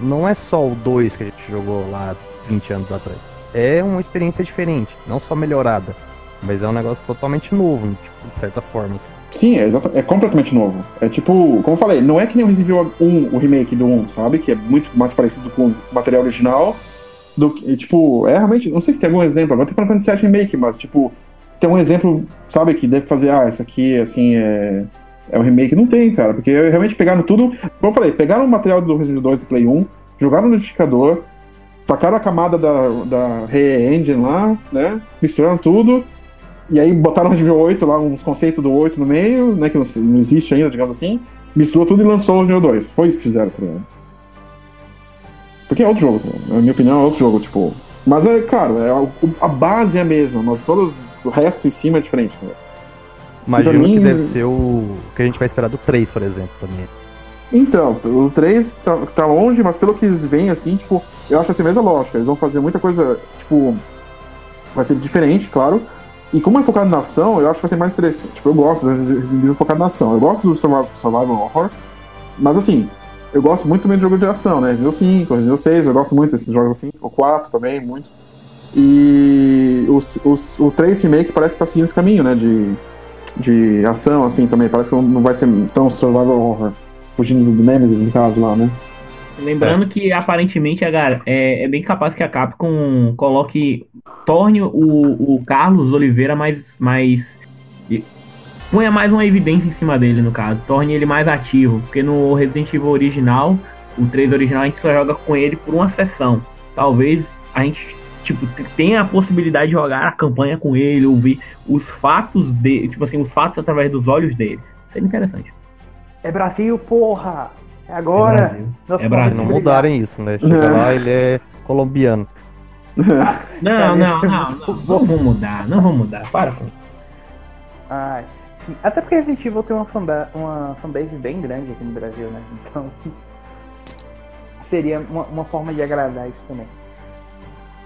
não é só o 2 que a gente jogou lá 20 anos atrás. É uma experiência diferente, não só melhorada, mas é um negócio totalmente novo, tipo, de certa forma. assim. Sim, é, é completamente novo. É tipo, como eu falei, não é que nem o Resident Evil 1, o remake do 1, sabe? Que é muito mais parecido com o material original. Do que, tipo, é realmente. Não sei se tem algum exemplo. Agora tem Final Fantasy VII Remake, mas, tipo, tem um exemplo, sabe, que deve fazer, ah, isso aqui, assim, é. É um remake, não tem, cara, porque realmente pegaram tudo. Como eu falei, pegaram o material do Resident Evil 2 do Play 1, jogaram no liquidificador, tacaram a camada da, da Re-Engine lá, né? Misturaram tudo, e aí botaram o Resident Evil 8 lá, uns conceitos do 8 no meio, né? Que não, não existe ainda, digamos assim. Misturou tudo e lançou o Resident Evil 2. Foi isso que fizeram, tá? Porque é outro jogo, na minha opinião, é outro jogo, tipo. Mas é, claro, é, a, a base é a mesma, mas todos, o resto em cima é diferente. Ligado? Imagino mim- que deve ser o que a gente vai esperar do 3, por exemplo, também. Então, o 3 tá, tá longe, mas pelo que eles veem, assim, tipo, eu acho assim a mesma lógica. Eles vão fazer muita coisa, tipo. Vai ser diferente, claro. E como é focado na ação, eu acho que vai ser mais interessante. Tipo, eu gosto do Resident Evil focado na ação. Eu gosto do survival Horror. Mas assim, eu gosto muito também de jogo de ação, né? Resident Evil 5, Resident Evil 6, eu gosto muito desses jogos assim. O 4 também, muito. E os, os, o 3 Remake parece que tá seguindo esse caminho, né? De, de ação, assim, também. Parece que não vai ser tão Survival Horror. Fugindo do Nemesis, no caso lá, né? Lembrando que aparentemente a gar- é, é bem capaz que a Capcom coloque. torne o, o Carlos Oliveira mais. mais ponha mais uma evidência em cima dele, no caso. Torne ele mais ativo. Porque no Resident Evil original, o 3 original, a gente só joga com ele por uma sessão. Talvez a gente. Tipo, tenha a possibilidade de jogar a campanha com ele, ouvir os fatos dele, tipo assim, os fatos através dos olhos dele. Seria interessante. É Brasil, porra! É agora! É Brasil. Nós É Brasil. Se não mudarem isso, né? Chega lá, ele é colombiano. Não, não, Parece não, muito não, não vamos mudar, não vamos mudar, para com isso. Ai, sim. Até porque Resident Evil tem uma, fanba uma fanbase bem grande aqui no Brasil, né? Então. (laughs) Seria uma, uma forma de agradar isso também.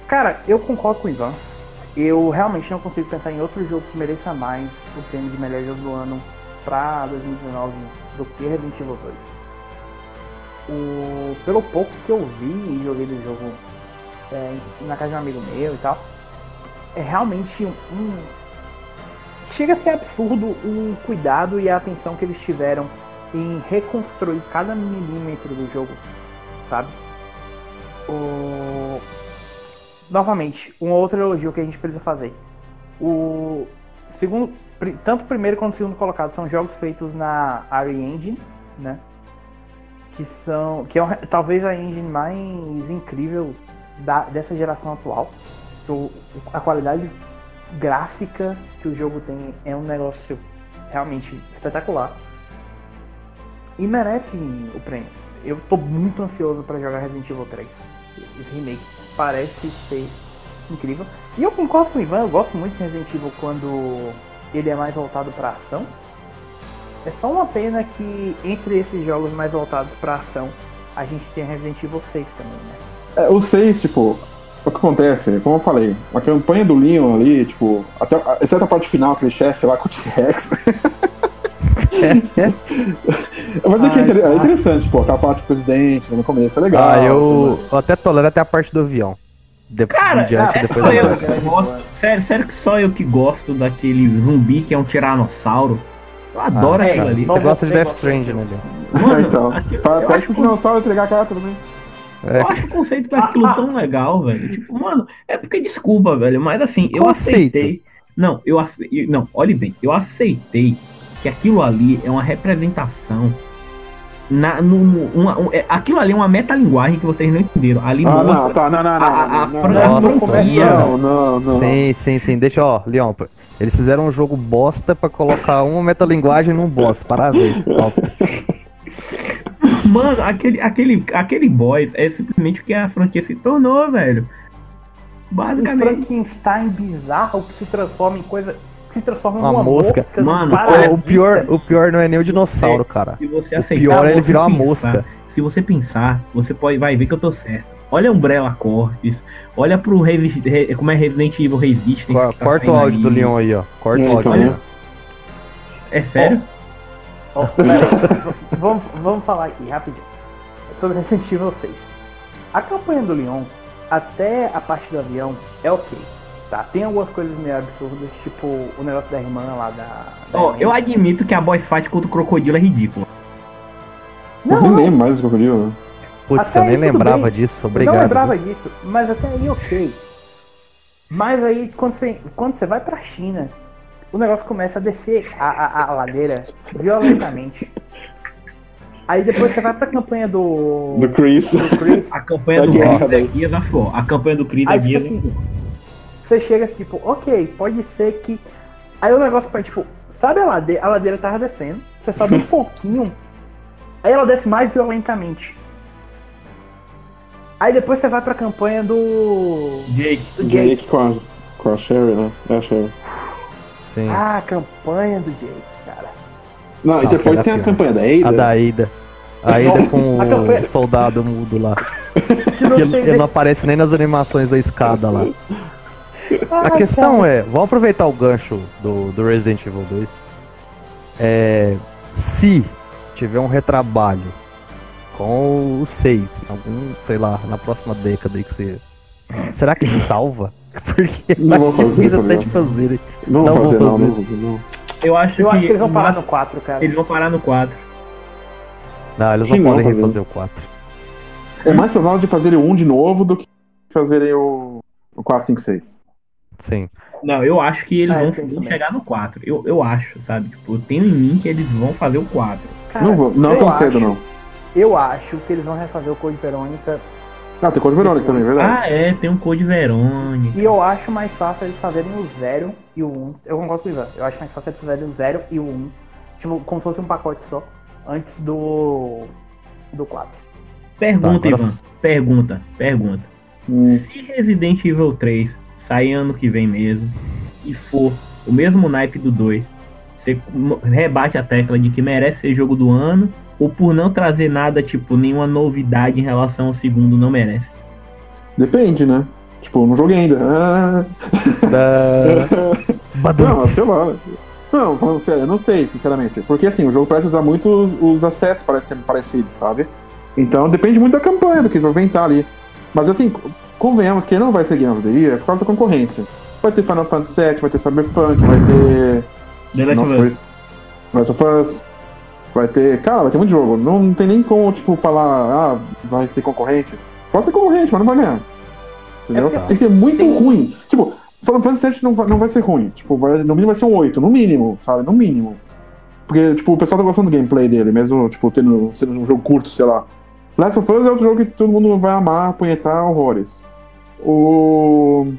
Cara, eu concordo com o Ivan. Eu realmente não consigo pensar em outro jogo que mereça mais o prêmio de melhor jogo do ano pra 2019 do que Resident Evil 2. O, pelo pouco que eu vi e joguei do jogo é, na casa de um amigo meu e tal, é realmente um, um chega a ser absurdo o cuidado e a atenção que eles tiveram em reconstruir cada milímetro do jogo, sabe? O... Novamente, um outro elogio que a gente precisa fazer. O segundo, tanto o primeiro quanto o segundo colocado são jogos feitos na Ari Engine, né? Que são, que é um- talvez a engine mais incrível da- dessa geração atual. A qualidade gráfica que o jogo tem é um negócio realmente espetacular. E merece o prêmio. Eu tô muito ansioso para jogar Resident Evil 3. Esse remake parece ser incrível. E eu concordo com o Ivan, eu gosto muito de Resident Evil quando ele é mais voltado para ação. É só uma pena que entre esses jogos mais voltados para ação, a gente tem Resident Evil 6 também, né? É, o 6, tipo, o que acontece, como eu falei, a campanha do Leon ali, tipo, até, exceto a parte final, aquele chefe lá com o T-Rex. (laughs) Mas é, que é, inter- é interessante, pô, aquela parte do presidente no começo, é legal. Ah, eu, eu até tolero até a parte do avião. De, Cara, diante, é depois só eu parte. que gosto. Sério, sério que só eu que gosto daquele zumbi que é um tiranossauro. Eu adoro Ah, aquilo é, ali. Você gosta de Death. Strange, né, Leon? Mano, (laughs) então, aquilo- eu pede acho pro que- dinossauro entregar a carta também. É. Eu acho o conceito daquilo tão legal, velho. Tipo, mano, é porque desculpa, velho, mas assim, eu aceitei. Não, eu aceitei. Não, olhe bem, eu aceitei que aquilo ali é uma representação. Na, no, no- uma- um- é- aquilo ali é uma metalinguagem que vocês não entenderam. Ali Ah, mostra não, tá, não, não, não. a- a- a não, a não, não, não, não. Sim, sim, sim. Deixa, ó, Leon. Eles fizeram um jogo bosta pra colocar uma metalinguagem num boss. Parabéns. Top. (laughs) Mano, aquele, aquele, aquele boss é simplesmente o que a franquia se tornou, velho. Um Basicamente. Frankenstein bizarro que se transforma em coisa. que se transforma em Uma uma, mosca. mosca. Mano, olha, a o, pior, o pior não é nem o dinossauro, cara. Se você O aceitar, pior é ele virar uma pensar- mosca. Se você pensar, você pode, vai ver que eu tô certo. Olha Umbrella Corpus, olha pro Resi- Re- como é Resident Evil Resistance. Cor- que tá Corta o áudio aí. do Leon aí, ó. Corta É, o áudio do né? Leon. É sério? Pera, (laughs) vamos, vamos falar aqui rapidinho sobre Resident Evil 6. A campanha do Leon, até a parte do avião, é ok. Tá? Tem algumas coisas meio absurdas, tipo o negócio da irmã lá da. da Ó, Helena. eu admito que a boss fight contra o crocodilo é ridícula. Eu Não, nem lembro mais do crocodilo. Putz, Até eu nem lembrava bem. disso. Eu Obrigado. não lembrava disso, mas até aí ok. Mas aí quando você, quando você vai pra China, o negócio começa a descer a, a, a ladeira violentamente. Aí depois você vai pra campanha do. Do Chris. do Chris. A campanha Da do Chris é Gears of War. A campanha do Chris é tipo assim. Você chega assim, tipo, ok, pode ser que. Aí o negócio vai, tipo, sabe a ladeira? A ladeira tava descendo, você sobe um (laughs) pouquinho, aí ela desce mais violentamente. Aí depois você vai pra campanha do. Jake, do Jake. Jake com a, com a Sherry, né? É a Sherry. Sim. Ah, a campanha do Jake, cara. Não, e Não, depois aquela tem a pior. campanha da Ada. A da Ida. A Ida com A campanha- o soldado mudo lá. (laughs) Que não ele não aparece nem nas animações da escada lá. Ah, A questão cara. é, vamos aproveitar o gancho do, do Resident Evil 2. É, se tiver um retrabalho com o 6, algum, sei lá, na próxima década aí que você. Será que salva? Porque Não vou fazer, difícil tá até de fazer. Não, Não vou fazer, não, fazer. não vou fazer, não. eu acho, Eu acho que eles vão o parar no máximo- 4, cara. Eles vão parar no 4. Não, eles Sim, não não podem fazer. refazer o 4. É mais provável de fazerem o 1 de novo do que fazerem o, o 4, 5, 6. Sim. Não, eu acho que eles É, vão, vão chegar no 4. Eu, eu acho, sabe? Tipo, eu tenho em mim que eles vão fazer o 4. Cara, não vou, não eu tão cedo, acho- não. Eu acho que eles vão refazer o Code Verônica. Ah, tem Code Verônica também, é verdade. Ah, é, tem um Code Verônica. E eu acho mais fácil eles fazerem o 0 e o 1. Um. Eu concordo com o Ivan. Eu acho mais fácil eles fazerem o 0 e o 1. Um, tipo, como se fosse um pacote só. Antes do. Do 4. Pergunta, Tá, agora- Ivan. Pergunta, pergunta. Hum, Se Resident Evil 3 sair ano que vem mesmo e for o mesmo naipe do 2, você rebate a tecla de que merece ser jogo do ano ou por não trazer nada, tipo, nenhuma novidade em relação ao segundo, não merece? depende, né? Tipo, não joguei ainda. Ah, Da... (laughs) não, sei lá. Não, falando sério, eu não sei, sinceramente. Porque assim, o jogo parece usar muito os, os assets parecem parecidos, sabe? Então depende muito da campanha, do que eles vão inventar ali. Mas assim, convenhamos que não vai ser Game of the Year por causa da concorrência. Vai ter Final Fantasy VII, vai ter Cyberpunk, vai ter. The Last Nossa, of foi Us. isso. Last of Us. Vai ter. Cara, vai ter muito jogo. Não, não tem nem como, tipo, falar, ah, vai ser concorrente. Pode ser concorrente, mas não vai ganhar. Entendeu? É tem que ser muito tem- ruim. Tipo, Final Fantasy VII não vai, não vai ser ruim. Tipo, vai, no mínimo vai ser um 8, no mínimo, sabe? No mínimo. Porque, tipo, o pessoal tá gostando do gameplay dele, mesmo, tipo, tendo, sendo um jogo curto, sei lá. Last of Us é outro jogo que todo mundo vai amar, apunhetar horrores. O.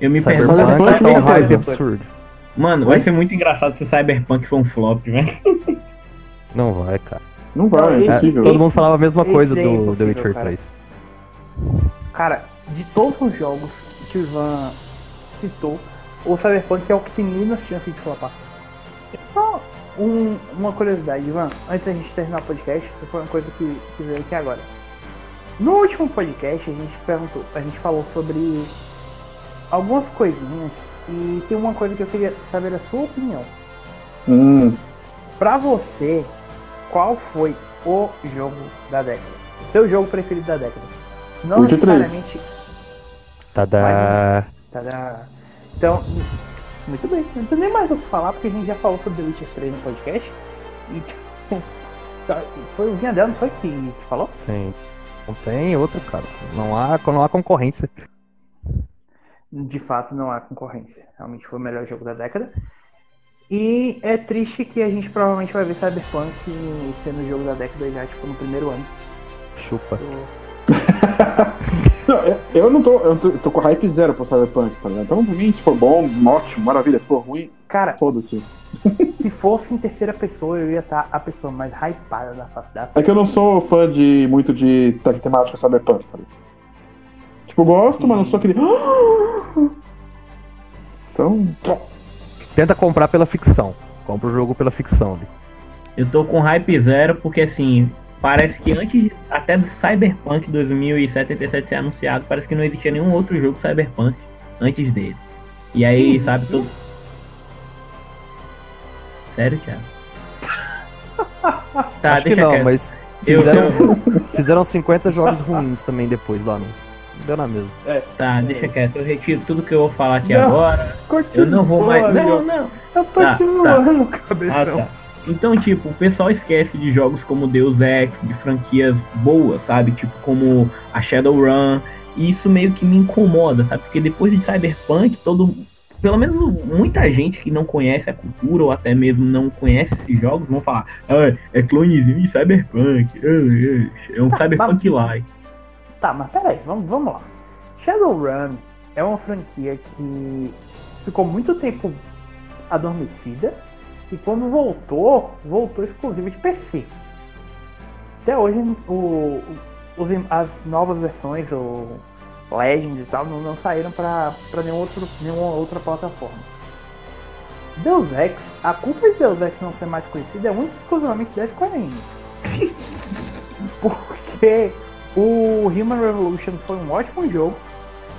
Eu me pergunto. Cyberpunk é um é hype absurdo. Mano, Oi? vai ser muito engraçado se o Cyberpunk for um flop, velho. (laughs) Não vai, cara. Não vai, Não, é esse- impossível. Todo mundo falava a mesma esse coisa é do The Witcher cara. 3. Cara, de todos os jogos que o Ivan citou, o Cyberpunk é o que tem menos chance de flopar. Só um- uma curiosidade, Ivan, antes da gente terminar o podcast, que foi uma coisa que, que veio aqui agora. No último podcast a gente perguntou, a gente falou sobre algumas coisinhas e tem uma coisa que eu queria saber a sua opinião. Hum, Pra você, qual foi o jogo da década? Seu jogo preferido da década? Não Witcher necessariamente. Tadá. Tadá. Então, muito bem. Não tem nem mais o que falar porque a gente já falou sobre The Witcher 3 no podcast. Então, (laughs) foi o Vinha não foi que, que falou? Sim. Não tem outro, cara. Não há, não há concorrência. De fato, não há concorrência. Realmente foi o melhor jogo da década. E é triste que a gente provavelmente vai ver Cyberpunk sendo o jogo da década já, tipo, no primeiro ano. Chupa. (laughs) Não, eu- não tô. Eu tô, tô com hype zero pro Cyberpunk, tá ligado? Então, pra mim, se for bom, ótimo, maravilha. Se for ruim, Cara, foda-se. (laughs) se fosse em terceira pessoa, eu ia estar a pessoa mais hypada da face da É que eu não sou fã de muito de te- temática Cyberpunk, tá ligado? Tipo, gosto, mas não sou aquele. (gasps) Então, Tenta comprar pela ficção. Compra o jogo pela ficção. ali. Eu tô com hype zero porque assim, parece que antes até do Cyberpunk 2077 ser anunciado, parece que não existia nenhum outro jogo Cyberpunk antes dele. E aí, Isso. sabe, todo. Sério, Thiago? (laughs) Tá, Acho que deixa não, quieto. mas Eu fizeram, (laughs) fizeram 50 jogos ruins também depois lá no. Deu na mesma. Tá, deixa quieto. Eu retiro tudo que eu vou falar aqui Não. agora. Continua, Eu não vou mais. Não, não. Eu tô Tá, te tá. zoando, Ah, cabeção. tá. Então, tipo, o pessoal esquece de jogos como Deus Ex, de franquias boas, sabe? Tipo, como a Shadowrun. E isso meio que me incomoda, sabe? Porque depois de Cyberpunk, todo. Pelo menos muita gente que não conhece a cultura ou até mesmo não conhece esses jogos vão falar: ah, é clonezinho de Cyberpunk. ah, (laughs) É é um Cyberpunk-like. Tá, mas peraí, vamos, vamos lá. Shadowrun é uma franquia que ficou muito tempo adormecida e quando voltou, voltou exclusivo de PC. Até hoje o, as novas versões, o Legends e tal, não, não saíram para nenhum outro, nenhuma outra plataforma. Deus Ex, a culpa de Deus Ex não ser mais conhecida é muito exclusivamente da Square Enix. (laughs) Porque o Human Revolution foi um ótimo jogo.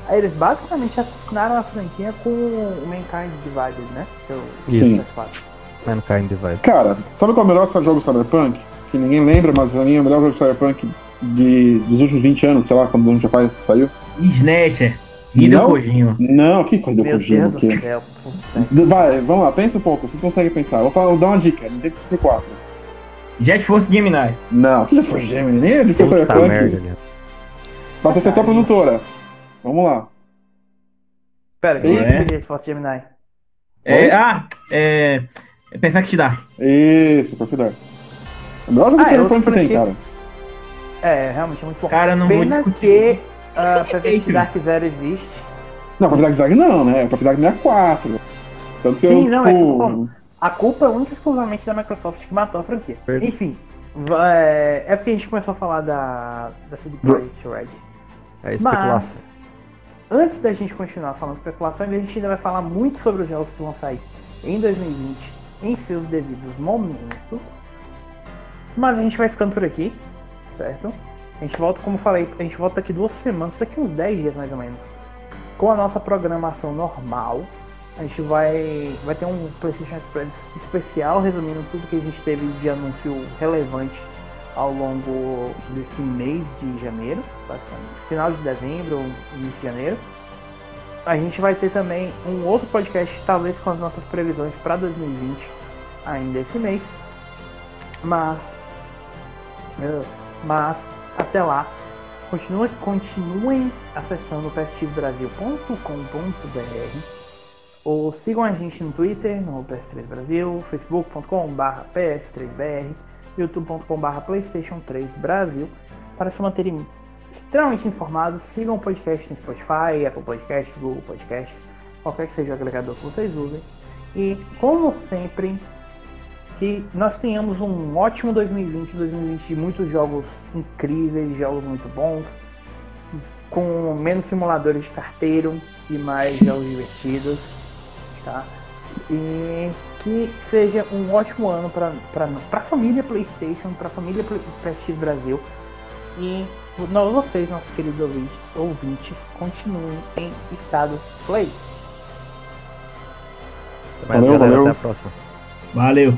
Aí eles basicamente assassinaram a franquia com o Mankind Divided, né? Que é o Sim. PS4. Mankind Divide. cara, sabe qual é o melhor jogo Cyberpunk? Que ninguém lembra, mas pra mim é o melhor jogo Cyberpunk de, dos últimos 20 anos, sei lá, quando o já faz saiu. Snatcher. Hideo Não. Kojima. Não, que coisa do do puta. Vai, vamos lá, pensa um pouco, vocês conseguem pensar. Vou, falar, vou dar uma dica, Nintendo 64. Jet Force Gemini. Não, que já foi Gemini, nem é de Cyberpunk. merda, né? Mas acertou a produtora. Vamos lá. Pera, que Não isso, é? gente? Force Gemini. É, ah, é. é Perfect Dark. Isso, Perfidar. É o melhor jogo Ah, é Cyberpunk que tem, cara. É, realmente é muito bom. Cara, eu não vou Pena discutir. que a sei que Perfect Dark Zero existe. Não, Perfidar Zag não, né? Perfidar 64. Tanto que Sim, eu, não, é isso que A culpa é única e exclusivamente da Microsoft que matou a franquia. Verdade. Enfim, é é porque a gente começou a falar da, da CD Projekt Red. É Mas, especulação. antes da gente continuar falando especulação, a gente ainda vai falar muito sobre os jogos que vão sair em 2020, em seus devidos momentos. Mas a gente vai ficando por aqui, certo? A gente volta, como eu falei, a gente volta daqui duas semanas, daqui uns 10 dias mais ou menos, com a nossa programação normal. A gente vai, vai ter um PlayStation Express especial resumindo tudo que a gente teve de anúncio relevante ao longo desse mês de janeiro, basicamente, final de dezembro, início de janeiro. A gente vai ter também um outro podcast, talvez com as nossas previsões para 2020, ainda esse mês. Mas, mas até lá, continue, continuem acessando psxbrasil.com.br ou sigam a gente no Twitter, no PS3 Brasil, facebook.com.br PS3BR, youtube.com.br PlayStation 3 Brasil, para se manterem extremamente informados. Sigam o podcast no Spotify, Apple Podcasts, Google Podcasts, qualquer que seja o agregador que vocês usem. E, como sempre, que nós tenhamos um ótimo 2020, 2020 de muitos jogos incríveis, jogos muito bons, com menos simuladores de carteiro e mais jogos divertidos, tá? E que seja um ótimo ano para a família PlayStation, para a família PSX Brasil. E nós, vocês, nossos queridos ouvintes, ouvintes, continuem em estado play. Valeu, galera. valeu. Até a próxima. Valeu.